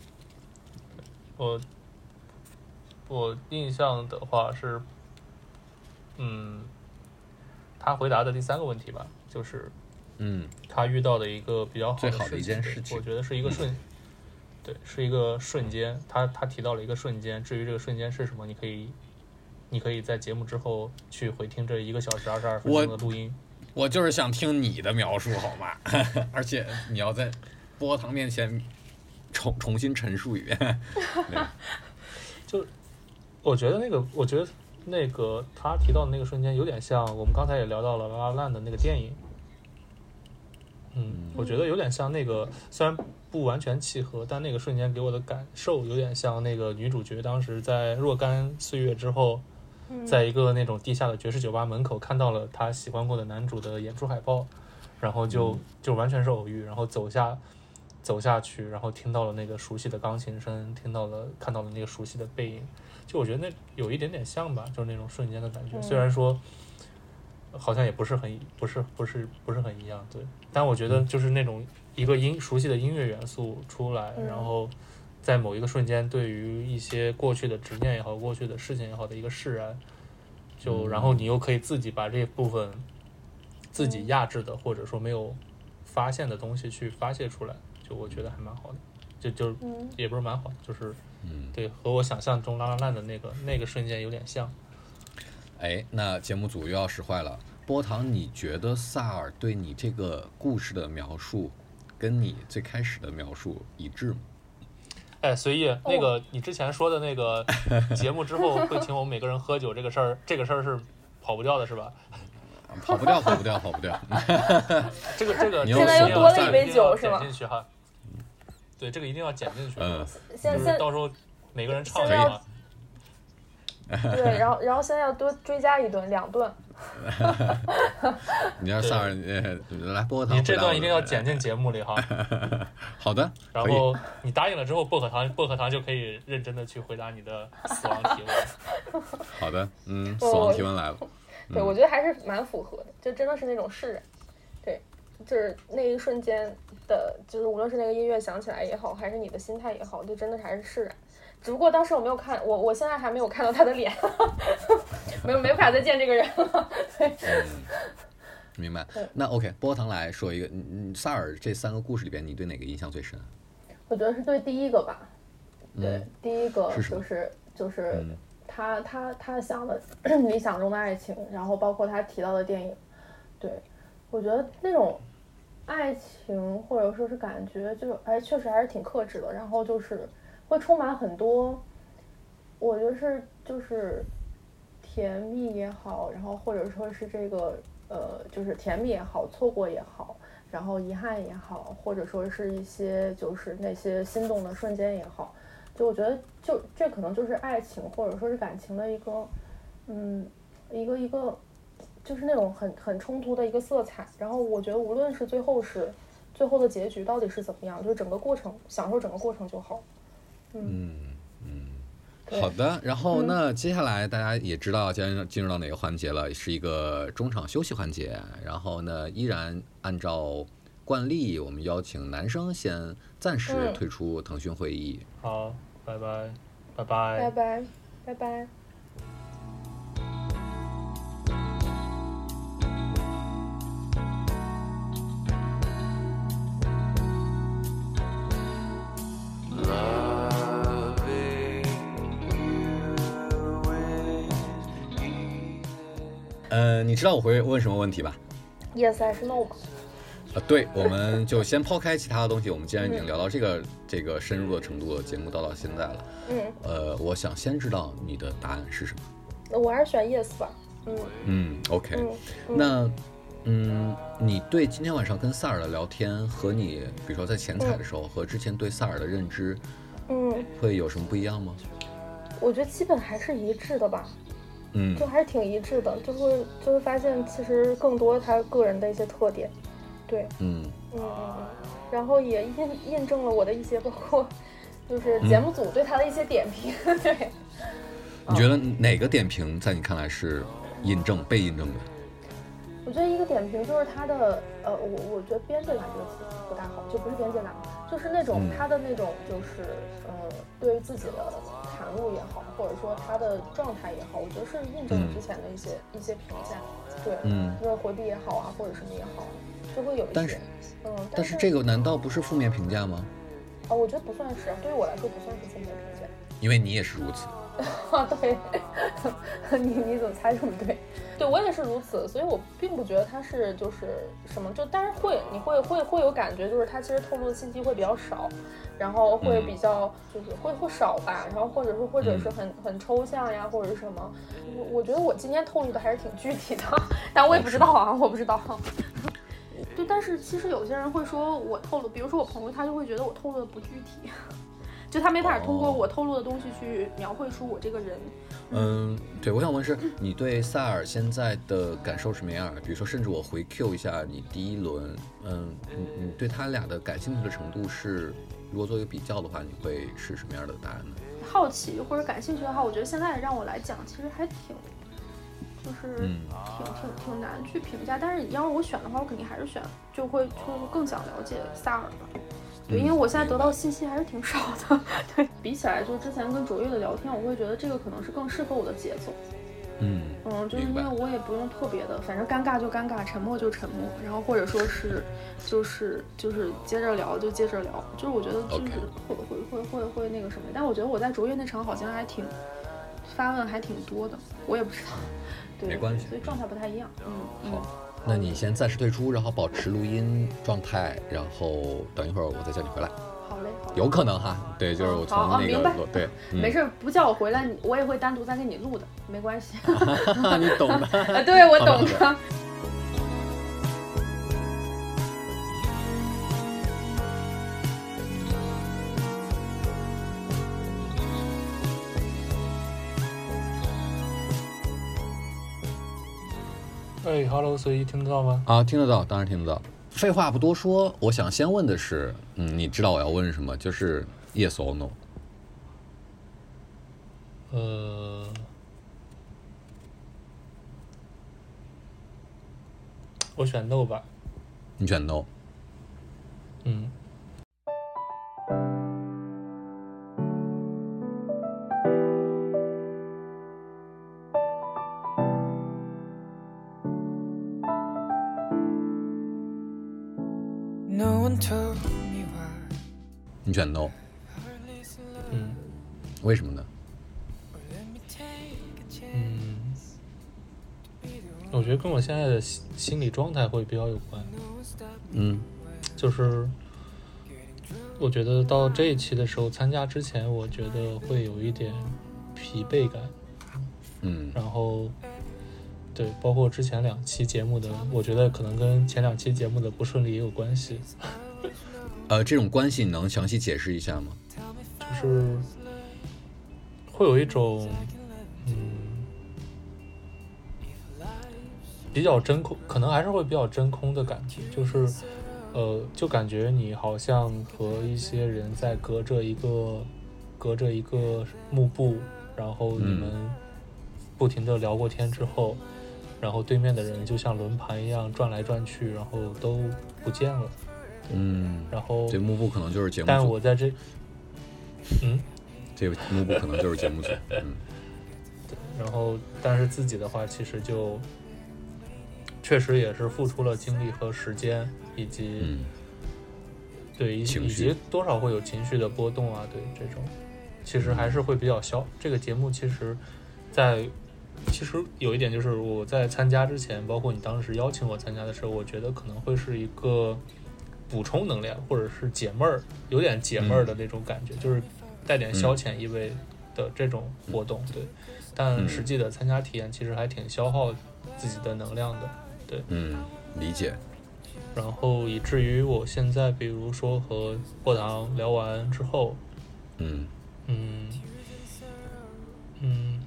我我印象的话是，嗯，他回答的第三个问题吧，就是嗯他遇到的一个比较好最好的一件事情我觉得是一个瞬，对，是一个瞬间。他他提到了一个瞬间，至于这个瞬间是什么，你可以，你可以在节目之后去回听这一个小时二十二分钟的录音。我就是想听你的描述好吗？而且你要在波堂面前重重新陈述一遍。就我觉得那个，我觉得那个他提到的那个瞬间，有点像我们刚才也聊到了《拉拉烂》的那个电影。嗯，我觉得有点像那个，虽然不完全契合，但那个瞬间给我的感受有点像那个女主角当时在若干岁月之后，在一个那种地下的爵士酒吧门口看到了他喜欢过的男主的演出海报，然后就就完全是偶遇，然后走下走下去，然后听到了那个熟悉的钢琴声，听到了看到了那个熟悉的背影，就我觉得那有一点点像吧，就是那种瞬间的感觉。虽然说，好像也不是很不是不是不是很一样，对。但我觉得就是那种一个音熟悉的音乐元素出来，嗯然后在某一个瞬间，对于一些过去的执念也好，过去的事情也好的一个释然，就然后你又可以自己把这部分自己压制的或者说没有发现的东西去发泄出来，就我觉得还蛮好的，就就嗯也不是蛮好的，就是嗯，对和我想象中拉拉烂的那个那个瞬间有点像。哎，那节目组又要使坏了。波糖，你觉得萨尔对你这个故事的描述，跟你最开始的描述一致吗？哎，随意，那个你之前说的那个节目之后 会请我们每个人喝酒这个事儿，这个事儿是跑不掉的，是吧？跑不掉，跑不掉，跑不掉。这个这个这个又现在又一定要多了一杯酒是吗进去哈。对，这个一定要剪进去，嗯，就是现在到时候每个人唱一嘛。对，然后然后现在要多追加一顿，两顿。你让萨尔，呃，来薄荷糖。你这段一定要剪。进节目里哈，好的，然后你答应了之后，薄荷糖薄荷糖就可以认真的去回答你的死亡提问。好的，嗯，死亡提问来了。对，我觉得还是蛮符合的，就真的是那种释然。对，就是那一瞬间的，就是无论是那个音乐响起来也好，还是你的心态也好，就真的还是释然。只不过当时我没有看，我我现在还没有看到他的脸，没有没法再见这个人了。明白。那 OK，薄荷糖来说一个，嗯嗯，萨尔这三个故事里边，你对哪个印象最深？我觉得是对第一个吧，对，嗯第一个就是就是嗯他他他想的理想中的爱情，然后包括他提到的电影，对我觉得那种爱情或者说是感觉，就是哎确实还是挺克制的，然后就是会充满很多，我觉得是就是甜蜜也好，然后或者说是这个呃就是甜蜜也好，错过也好。然后遗憾也好，或者说是一些就是那些心动的瞬间也好，就我觉得就这可能就是爱情或者说是感情的一个，嗯，一个一个就是那种很很冲突的一个色彩。然后我觉得无论是最后是最后的结局到底是怎么样，就是整个过程享受整个过程就好。嗯嗯，好的。然后嗯那接下来大家也知道将要进入到哪个环节了，是一个中场休息环节。然后呢，依然按照惯例，我们邀请男生先暂时嗯退出腾讯会议。好，拜拜，拜拜拜。拜，拜拜。呃，你知道我会问什么问题吧？Yes 还是 No 吗？啊，对，我们就先抛开其他的东西。我们既然已经聊到这个这个深入的程度了，节目到到现在了，嗯，呃，我想先知道你的答案是什么。我还是选 Yes 吧。嗯嗯，OK，嗯嗯那嗯，你对今天晚上跟萨尔的聊天和你，比如说在前采的时候和之前对萨尔的认知嗯，会有什么不一样吗？我觉得基本还是一致的吧。嗯。就还是挺一致的，就会就会发现其实更多他个人的一些特点，对，嗯。嗯嗯嗯，然后也印印证了我的一些，包括 就是节目组对他的一些点评，对，你觉得哪个点评在你看来是印证被印证的？我觉得一个点评就是他的，呃，我我觉得边界感这个词不大好，就不是边界感，就是那种嗯。他的那种就是，呃，对于自己的袒露也好，或者说他的状态也好，我觉得是印证了之前的一些、一些评价，对，嗯，就是回避也好啊，或者什么也好，就会有一些，但是嗯，但是这个难道不是负面评价吗？啊、我觉得不算是，对于我来说不算是负面评价。因为你也是如此。啊，对，你你怎么猜这么对？对我也是如此，所以我并不觉得他是就是什么，就但是会你会会会有感觉，就是他其实透露的信息会比较少，然后会嗯比较就是会会少吧，然后或者说或者是嗯很很抽象呀，或者是什么，我我觉得我今天透露的还是挺具体的，但我也不知道啊，我不知道。对，但是其实有些人会说我透露，比如说我朋友，他就会觉得我透露的不具体，就他没法通过哦我透露的东西去描绘出我这个人。嗯，对，我想问是，你对萨尔现在的感受是什么样儿？比如说，甚至我回 Q 一下你第一轮，嗯，你你对他俩的感兴趣的程度是，如果做一个比较的话，你会是什么样的答案呢？好奇或者感兴趣的话，我觉得现在让我来讲，其实还挺就是嗯挺挺挺难去评价。但是你要是我选的话，我肯定还是选，就会就更想了解萨尔吧。对，因为我现在得到信息还是挺少的。对。比起来，就之前跟卓越的聊天，我会觉得这个可能是更适合我的节奏。嗯嗯，就是因为我也不用特别的，反正尴尬就尴尬，沉默就沉默，然后或者说是，就是就是接着聊就接着聊，就是我觉得就是会会会会会那个什么，但我觉得我在卓越那场好像还挺发问还挺多的，我也不知道，对，没关系。所以状态不太一样，嗯嗯，那你先暂时退出，然后保持录音状态，然后等一会儿我再叫你回来，好嘞，好嘞，有可能哈。对，就是我从那个对，嗯没事儿，不叫我回来，我也会单独再给你录的，没关系，你懂的。啊，对我懂的。哎，Hello，所以听得到吗？啊，听得到，当然听得到。废话不多说，我想先问的是，嗯，你知道我要问什么？就是 yes or no。呃，我选 no 吧。你选 no。嗯，你选 no，嗯为什么呢.嗯，我觉得跟我现在的心心理状态会比较有关。嗯就是我觉得到这一期的时候参加之前，我觉得会有一点疲惫感，嗯然后对，包括之前两期节目的，我觉得可能跟前两期节目的不顺利也有关系。呃，这种关系你能详细解释一下吗？就是会有一种嗯比较真空，可能还是会比较真空的感觉，就是呃，就感觉你好像和一些人在隔着一个隔着一个幕布，然后你嗯们不停的聊过天之后，然后对面的人就像轮盘一样转来转去，然后都不见了，嗯，然后这幕布可能就是节目组，但我在这，嗯。这个幕布可能就是节目组。嗯 然后，但是自己的话，其实就确实也是付出了精力和时间，以及、嗯对以以及多少会有情绪的波动啊，对这种，其实还是会比较消。这个节目其实在，其实有一点就是我在参加之前，包括你当时邀请我参加的时候，我觉得可能会是一个补充能量，或者是解闷儿，有点解闷儿的那种感觉，就是带点消遣意味的这种活动，对。但嗯实际的参加体验其实还挺消耗自己的能量的，对。嗯，理解。然后以至于我现在，比如说和霍唐聊完之后，嗯嗯嗯，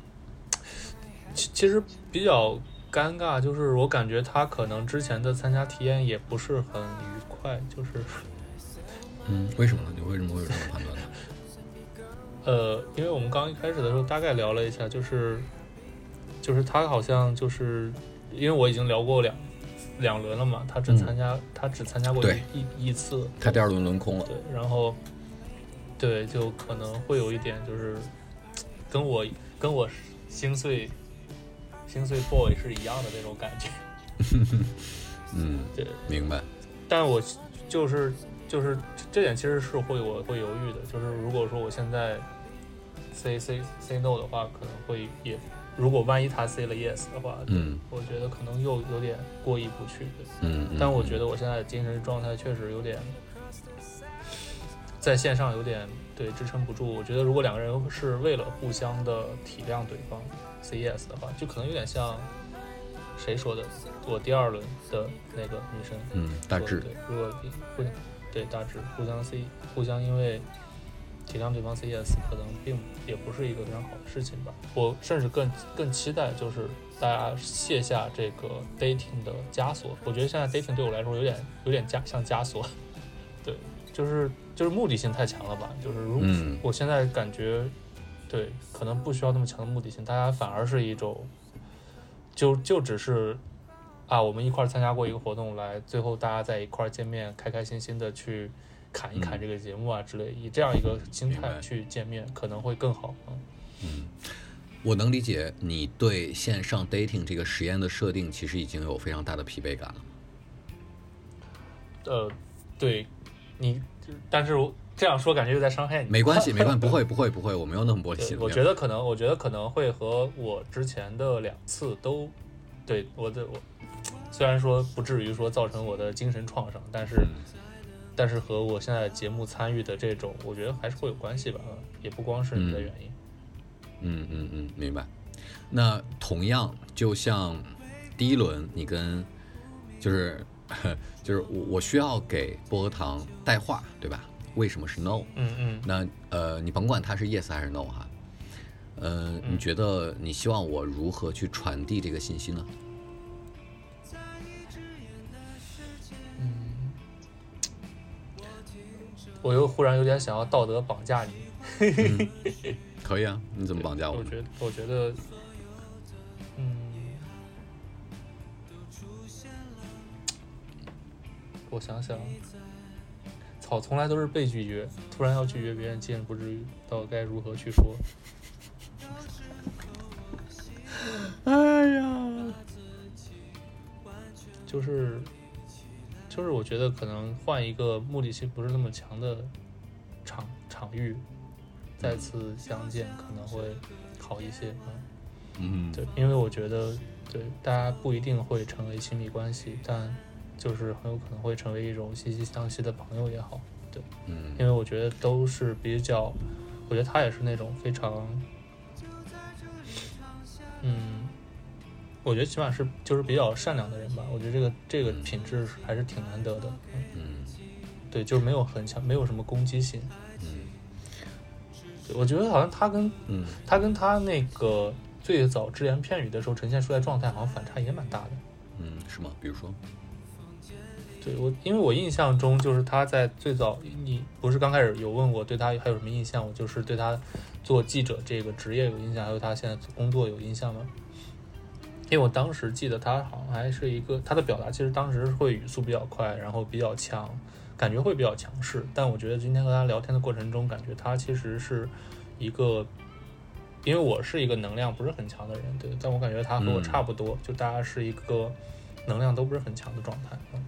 其其实比较尴尬，就是我感觉他可能之前的参加体验也不是很愉快，就是嗯，为什么呢？你为什么会有这种判断呢？呃，因为我们刚一开始的时候大概聊了一下，就是就是他好像就是因为我已经聊过两两轮了嘛，他只嗯参加、他只参加过一一一次，他第二轮轮空了。对，然后对，就可能会有一点就是跟我跟我心碎心碎 boy 是一样的那种感觉。嗯，对，明白。但我就是就是这点其实是会我会犹豫的，就是如果说我现在 say say say no 的话，可能会也如果万一他 say 了 yes 的话，嗯我觉得可能又有点过意不去的。嗯，但我觉得，我现在的精神状态确实有点，在线上有点对支撑不住。我觉得如果两个人是为了互相的体谅对方 say yes 的话，就可能有点像谁说的，我第二轮的那个女生嗯，大致对，如果互相对大致互相 say 互相因为体谅对方 yes，可能并也不是一个非常好的事情吧。我甚至更更期待就是大家卸下这个 dating 的枷锁。我觉得现在 dating 对我来说有点有点枷像枷锁，对，就是就是目的性太强了吧。就是如、嗯我现在感觉对，可能不需要那么强的目的性，大家反而是一种就就只是啊，我们一块儿参加过一个活动来，最后大家在一块儿见面，开开心心的去侃一侃嗯这个节目啊之类，以这样一个心态去见面，可能会更好。嗯，我能理解你对线上 dating 这个实验的设定，其实已经有非常大的疲惫感了。呃，对你，但是我这样说感觉又在伤害你。没关系，没关系，不会，不会，不会，我没有那么玻璃心。我觉得可能，我觉得可能会和我之前的两次都，对我的我，虽然说不至于说造成我的精神创伤，但是，但是和我现在节目参与的这种，我觉得还是会有关系吧，嗯也不光是你的嗯原因。嗯嗯嗯，明白。那同样，就像第一轮你跟，就是 就是我我需要给薄荷糖带话，对吧？为什么是 no？嗯嗯，那呃，你甭管他是 yes 还是 no 哈，呃，你嗯觉得你希望我如何去传递这个信息呢？我又忽然有点想要道德绑架你。可以啊，你怎么绑架我？我觉得，我觉得，嗯，我想想，草，从来都是被拒绝，突然要拒绝别人，竟然不知道该如何去说。哎呀，就是，就是我觉得可能换一个目的性不是那么强的场场域，再次相见可能会好一些。嗯，嗯，对，因为我觉得，对大家不一定会成为亲密关系，但就是很有可能会成为一种惺惺相惜的朋友也好。对，嗯因为我觉得都是比较，我觉得他也是那种非常，嗯，我觉得起码是就是比较善良的人吧。我觉得这个这个品质是还是挺难得的。嗯，嗯对，就是没有很强，没有什么攻击性。嗯对我觉得好像他跟嗯他跟他那个最早只言片语的时候呈现出来状态，好像反差也蛮大的。嗯，是吗？比如说，对我，因为我印象中就是他在最早，你不是刚开始有问我对他还有什么印象，我就是对他做记者这个职业有印象，还有他现在工作有印象吗？因为我当时记得他好像还是一个他的表达，其实当时会语速比较快，然后比较强，感觉会比较强势。但我觉得今天和他聊天的过程中，感觉他其实是一个，因为我是一个能量不是很强的人，对，但我感觉他和我嗯差不多，就大家是一个能量都不是很强的状态。嗯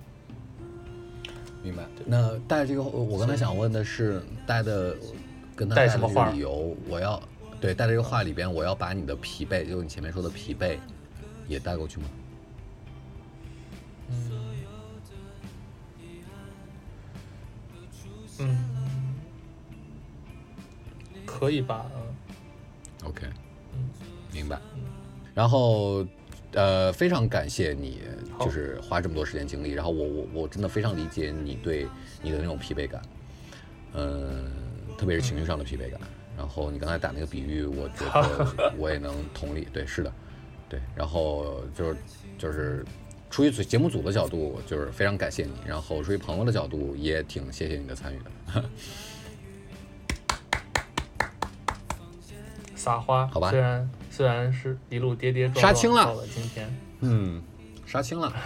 明白。那带这个，我刚才想问的是，带的跟他带什么话理由，我要对带这个话里边，我要把你的疲惫，就是你前面说的疲惫，也带过去吗？嗯，可以吧？嗯 OK，嗯明白。然后，呃，非常感谢你，就是花这么多时间精力。然后我我我真的非常理解你对你的那种疲惫感，嗯、特别是情绪上的疲惫感。然后你刚才打那个比喻，我觉得 我也能同理。对，是的，对。然后就是就是出于节目组的角度，就是非常感谢你。然后出于朋友的角度，也挺谢谢你的参与的。撒花，好吧虽然虽然是一路跌跌撞撞杀青了到了今天，嗯，杀青了。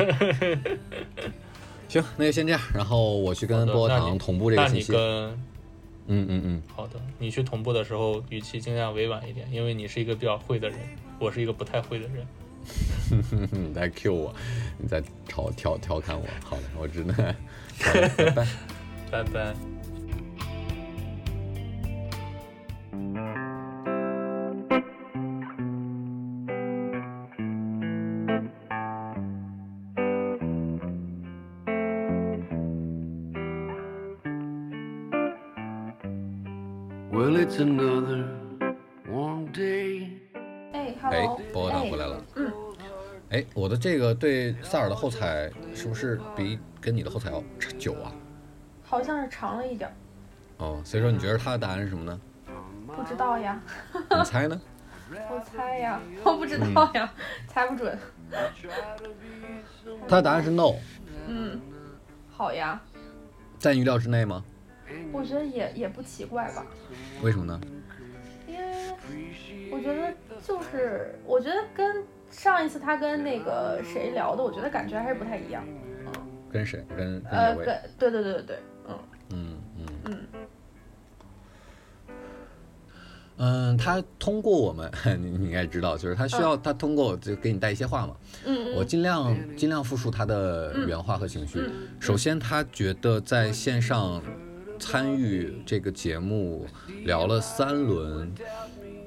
行，那就先这样。然后我去跟薄荷糖同步这个那你信息。跟嗯嗯嗯，好的，你去同步的时候语气尽量委婉一点，因为你是一个比较会的人，我是一个不太会的人。你在 Q 我，你在调调调侃我。好的，我只能，拜拜。拜拜。这个对萨尔的后采是不是比跟你的后采要久啊？好像是长了一点儿，哦，所以说你觉得他的答案是什么呢？不知道呀，你猜呢？我猜呀，我不知道呀，猜不准。他的答案是 no，嗯，好呀，在预料之内吗？我觉得也也不奇怪吧，为什么呢？因为我觉得就是我觉得跟上一次他跟那个谁聊的，我觉得感觉还是不太一样。嗯跟谁？跟跟呃，跟对对对对对，嗯嗯嗯嗯嗯，他通过我们，你你应该知道，就是他需要他通过就给你带一些话嘛。嗯嗯我尽量尽量复述他的原话和情绪。首先，他觉得在线上参与这个节目聊了三轮，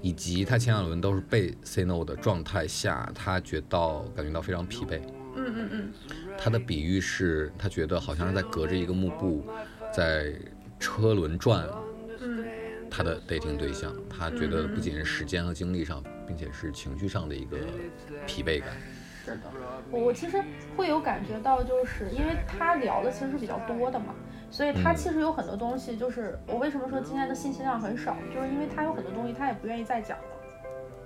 以及他前两轮都是被 say no 的状态下，他觉到感觉到非常疲惫。嗯嗯嗯他的比喻是，他觉得好像是在隔着一个幕布，在车轮转嗯他的 dating 对象。他觉得不仅是时间和精力上，并且是情绪上的一个疲惫感。是的，我我其实会有感觉到，就是因为他聊的其实是比较多的嘛，所以他嗯其实有很多东西，就是我为什么说今天的信息量很少，就是因为他有很多东西他也不愿意再讲了。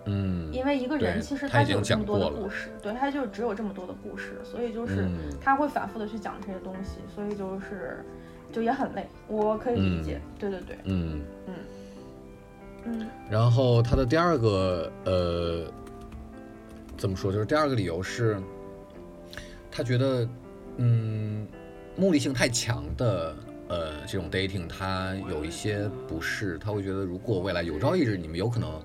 嗯，因为一个人其实他已经就有这么多的故事，对他就只有这么多的故事，所以就是嗯他会反复的去讲这些东西，所以就是就也很累，我可以理解，对对对，嗯嗯。嗯然后他的第二个呃，怎么说？就是第二个理由是，他觉得，嗯，目的性太强的呃这种 dating，他有一些不适，他会觉得如果未来有朝一日你们有可能。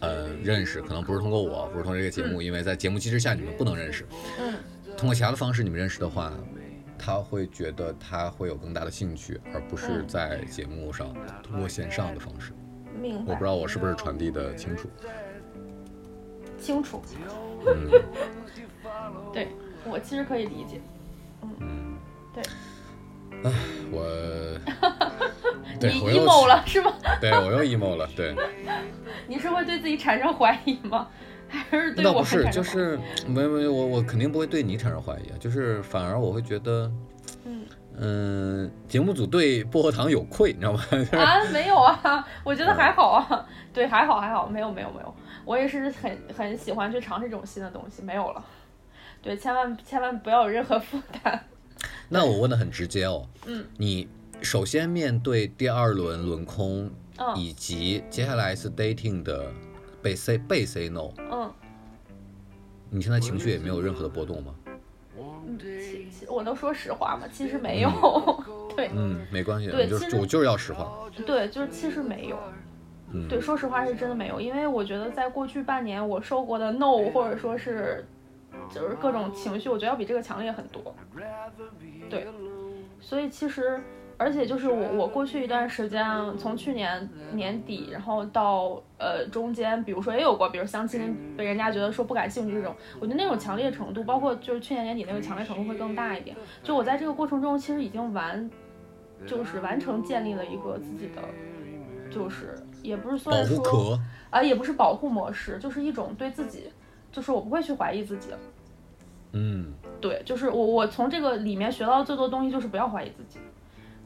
呃，认识可能不是通过我，不是通过这个节目，因为在节目机制下你们不能认识。嗯通过其他的方式你们认识的话，他会觉得他会有更大的兴趣，而不是嗯在节目上通过线上的方式。明白我不知，道我是不是传递的清楚。清楚，嗯 对我其实可以理解，嗯，对，我 对你我 emo 了是吗？对我又 emo 了，对，你是会对自己产生怀疑吗？还是对我那不是，就是没没我我肯定不会对你产生怀疑啊，就是反而我会觉得，嗯。嗯，节目组对薄荷糖有愧，你知道吗？就是啊，没有啊，我觉得还好啊，对，还好还好，没有没有没有，我也是很很喜欢去尝试这种新的东西，没有了，对，千万千万不要有任何负担，那我问的很直接哦，嗯，你首先面对第二轮轮空，嗯以及接下来是 dating 的被 say 被 say no，嗯。你现在情绪也没有任何的波动吗？嗯，其其我能说实话吗，其实没有，对。嗯，没关系，对其实你就是我就是要实话，对，就是其实没有。嗯，对，说实话是真的没有，因为我觉得在过去半年我受过的 no 或者说是就是各种情绪，我觉得要比这个强烈很多。对，所以其实而且就是我我过去一段时间，从去年年底，然后到呃中间，比如说也有过，比如相亲被人家觉得说不感兴趣这种，我觉得那种强烈程度，包括就是去年年底那个强烈程度会更大一点。就我在这个过程中，其实已经完，就是完成建立了一个自己的，就是也不是保算说护壳，啊，也不是保护模式，就是一种对自己，就是我不会去怀疑自己了。嗯对，就是我我从这个里面学到最多东西就是不要怀疑自己。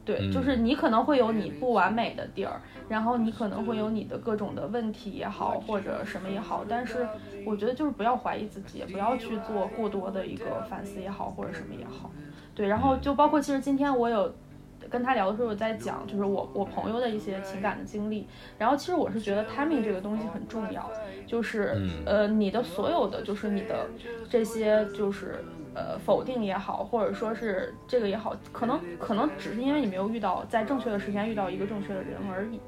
对，就是嗯你可能会有你不完美的地儿，然后你可能会有你的各种的问题也好，或者什么也好，但是我觉得就是不要怀疑自己，也不要去做过多的一个反思也好，或者什么也好。对，然后就包括其实今天我有跟他聊的时候，我在讲就是我我朋友的一些情感的经历，然后其实我是觉得 timing 这个东西很重要，就是、嗯呃你的所有的就是你的这些就是呃否定也好，或者说是这个也好，可能可能只是因为你没有遇到在正确的时间遇到一个正确的人而已。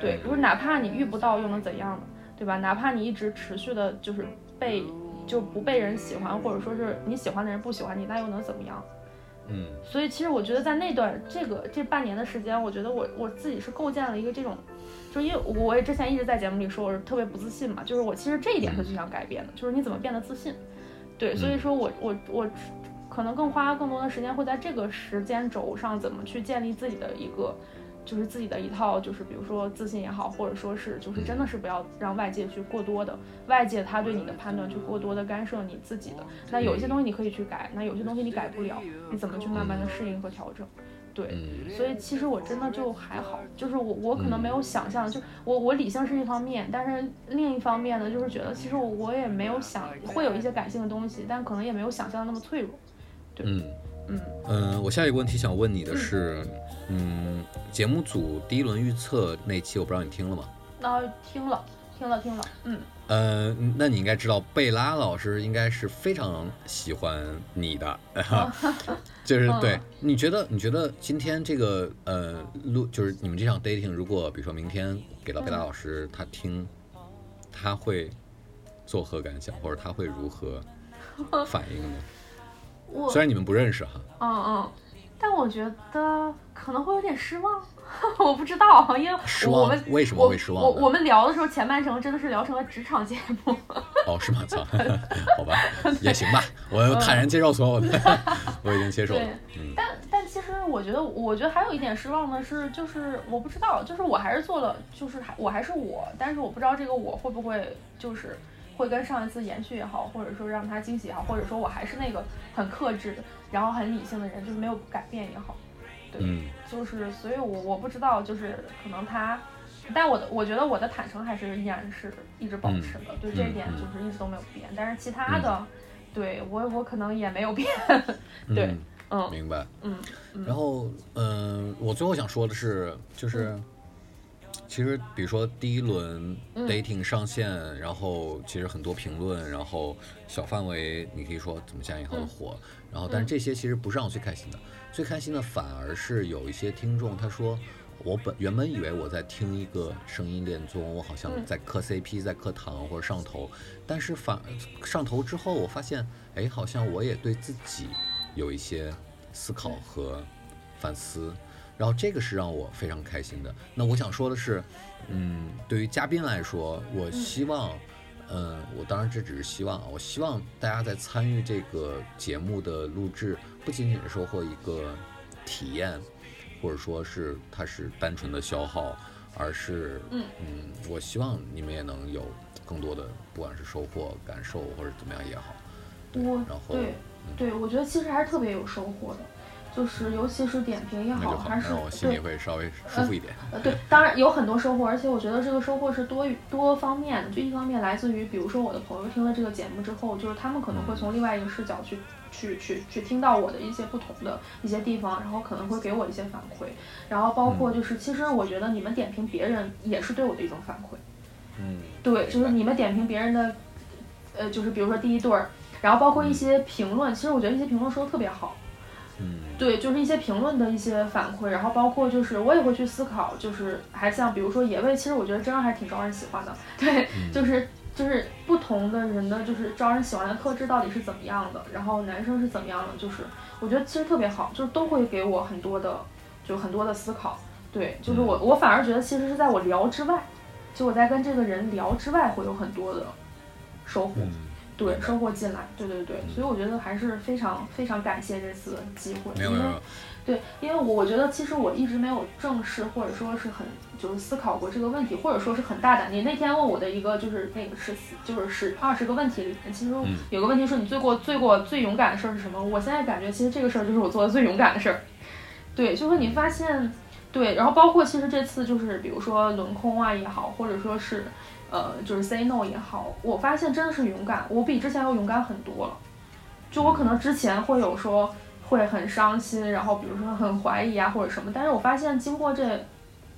对，就是哪怕你遇不到又能怎样呢？对吧？哪怕你一直持续的就是被就不被人喜欢，或者说是你喜欢的人不喜欢你，那又能怎么样？嗯所以其实我觉得在那段这个这半年的时间，我觉得我我自己是构建了一个这种，就因为我也之前一直在节目里说我是特别不自信嘛，就是我其实这一点是最想改变的，就是你怎么变得自信。对，所以说我我我可能更花更多的时间会在这个时间轴上，怎么去建立自己的一个。就是自己的一套，就是比如说自信也好，或者说是就是真的是不要让外界去过多的外界他对你的判断去过多的干涉你自己的。那有一些东西你可以去改，那有些东西你改不了，你怎么去慢慢的适应和调整？对，嗯所以其实我真的就还好，就是我我可能没有想象，就我我理性是一方面，但是另一方面呢，就是觉得其实我我也没有想会有一些感性的东西，但可能也没有想象的那么脆弱。嗯嗯嗯，我下一个问题想问你的是，嗯，节目组第一轮预测那期我不知道你听了吗？那听了，听了听了，嗯，呃，那你应该知道，贝拉老师应该是非常喜欢你的，就是嗯对。你觉得，你觉得今天这个呃录，就是你们这场 dating，如果比如说明天给到贝嗯拉老师他听，他会作何感想，或者他会如何反应呢？我虽然你们不认识哈，嗯嗯，但我觉得可能会有点失望，我不知道，因为失望我们为什么我会失望呢？我我们聊的时候前半程真的是聊成了职场节目，哦，是吗？操，好吧，也行吧，我坦然接受所有的，我已经接受了但但其实我觉得，我觉得还有一点失望的是，就是我不知道，就是我还是做了，就是还我还是我，但是我不知道这个我会不会就是会跟上一次延续也好，或者说让他惊喜也好，或者说我还是那个很克制，然后很理性的人，就是没有改变也好，对，嗯。就是所以我我不知道，就是可能他。但我的我觉得我的坦诚还是依然是一直保持的，对这一点嗯就是一直都没有变。但是其他的，对我我可能也没有变，对嗯，嗯。明白。嗯嗯。然后，嗯、我最后想说的是，就是，其实比如说第一轮嗯。dating 上线，然后其实很多评论，然后小范围你可以说怎么加引号的嗯。火，然后但是这些其实不是让我最开心的，最开心的反而是有一些听众他说。我本原本以为我在听一个声音恋综，我好像嗯。在磕 CP，在磕糖或者上头，但是反上头之后，我发现，哎，好像我也对自己有一些思考和反思，然后这个是让我非常开心的。那我想说的是，嗯，对于嘉宾来说，我希望，嗯，我当然这只是希望啊，我希望大家在参与这个节目的录制，不仅仅是收获一个体验，或者说是它是单纯的消耗，而是，嗯。我希望你们也能有更多的，不管是收获、感受或者怎么样也好，对，然后对对，我觉得其实还是特别有收获的，就是尤其是点评也好，好，还是心里对会稍微舒服一点。呃对，当然有很多收获，而且我觉得这个收获是多多方面的。就一方面来自于，比如说我的朋友听了这个节目之后，就是他们可能会从另外一个视角去去去去听到我的一些不同的一些地方，然后可能会给我一些反馈，然后包括就是，其实我觉得你们点评别人也是对我的一种反馈。嗯，对，就是你们点评别人的，呃，就是比如说第一对儿，然后包括一些评论，其实我觉得一些评论说的特别好。嗯对，就是一些评论的一些反馈，然后包括就是我也会去思考，就是还像比如说野味，其实我觉得真的还挺招人喜欢的。对，嗯就是就是不同的人的就是招人喜欢的特质到底是怎么样的，然后男生是怎么样的，就是我觉得其实特别好，就是都会给我很多的就很多的思考。对，就是我我反而觉得其实是在我聊之外，就我在跟这个人聊之外会有很多的收获。嗯，对，收获进来，对对对，嗯所以我觉得还是非常非常感谢这次的机会，因为对，因为我我觉得其实我一直没有正视或者说是很就是思考过这个问题，或者说是很大胆。你那天问我的一个就是那个是就是十二十个问题里面，其实嗯有个问题说你最过最过最勇敢的事儿是什么？我现在感觉其实这个事儿就是我做的最勇敢的事儿。对，就是你发现，对，然后包括其实这次就是比如说轮空啊也好，或者说是呃就是 say no 也好，我发现真的是勇敢，我比之前要勇敢很多了。就我可能之前会有说会很伤心，然后比如说很怀疑啊或者什么，但是我发现经过这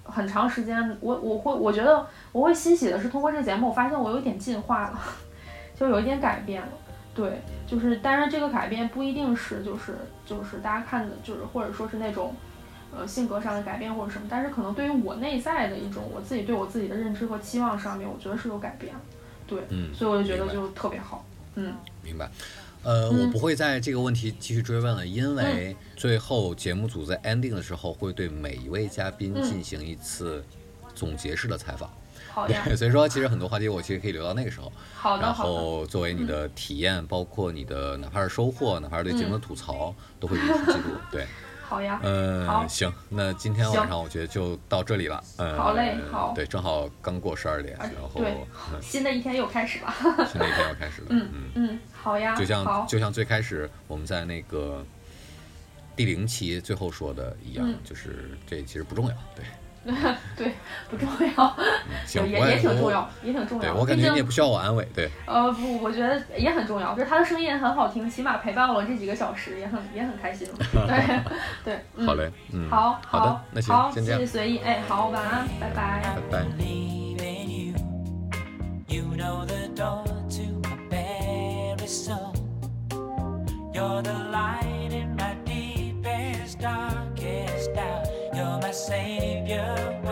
很长时间，我我会我觉得我会欣喜的是通过这个节目，我发现我有点进化了，就有一点改变了。对，就是当然这个改变不一定是就是就是大家看的，就是或者说是那种。呃，性格上的改变或者什么，但是可能对于我内在的一种我自己对我自己的认知和期望上面，我觉得是有改变，对，嗯，所以我就觉得就特别好，嗯，明白。呃，嗯我不会在这个问题继续追问了，因为最后节目组在 ending 的时候会对每一位嘉宾嗯进行一次总结式的采访。好呀，对，所以说其实很多话题我其实可以留到那个时候，然好的然，后作为你的体验，包括你的哪怕是收获，哪怕是对节目的吐槽，都会如实记录。对，好呀，嗯，好行，那今天晚上我觉得就到这里了。嗯，好嘞好对，正好刚过十二点，然后对嗯新的一天又开始了，新的一天又开始了。嗯嗯，嗯，好呀，就像，就像最开始我们在那个第零期最后说的一样，嗯就是这其实不重要。对，对，不重要，也也挺重要，也挺重要。我感觉你也不需要我安慰，对。呃，不，我觉得也很重要，就是他的声音很好听，起码陪伴我这几个小时，也很也很开心。对对，好嘞，嗯，好，好的，那行，好，谢谢随意，哎，好，晚安，拜拜，拜拜。You know the door to my very soul. You're the light in my deepest dark. my Savior.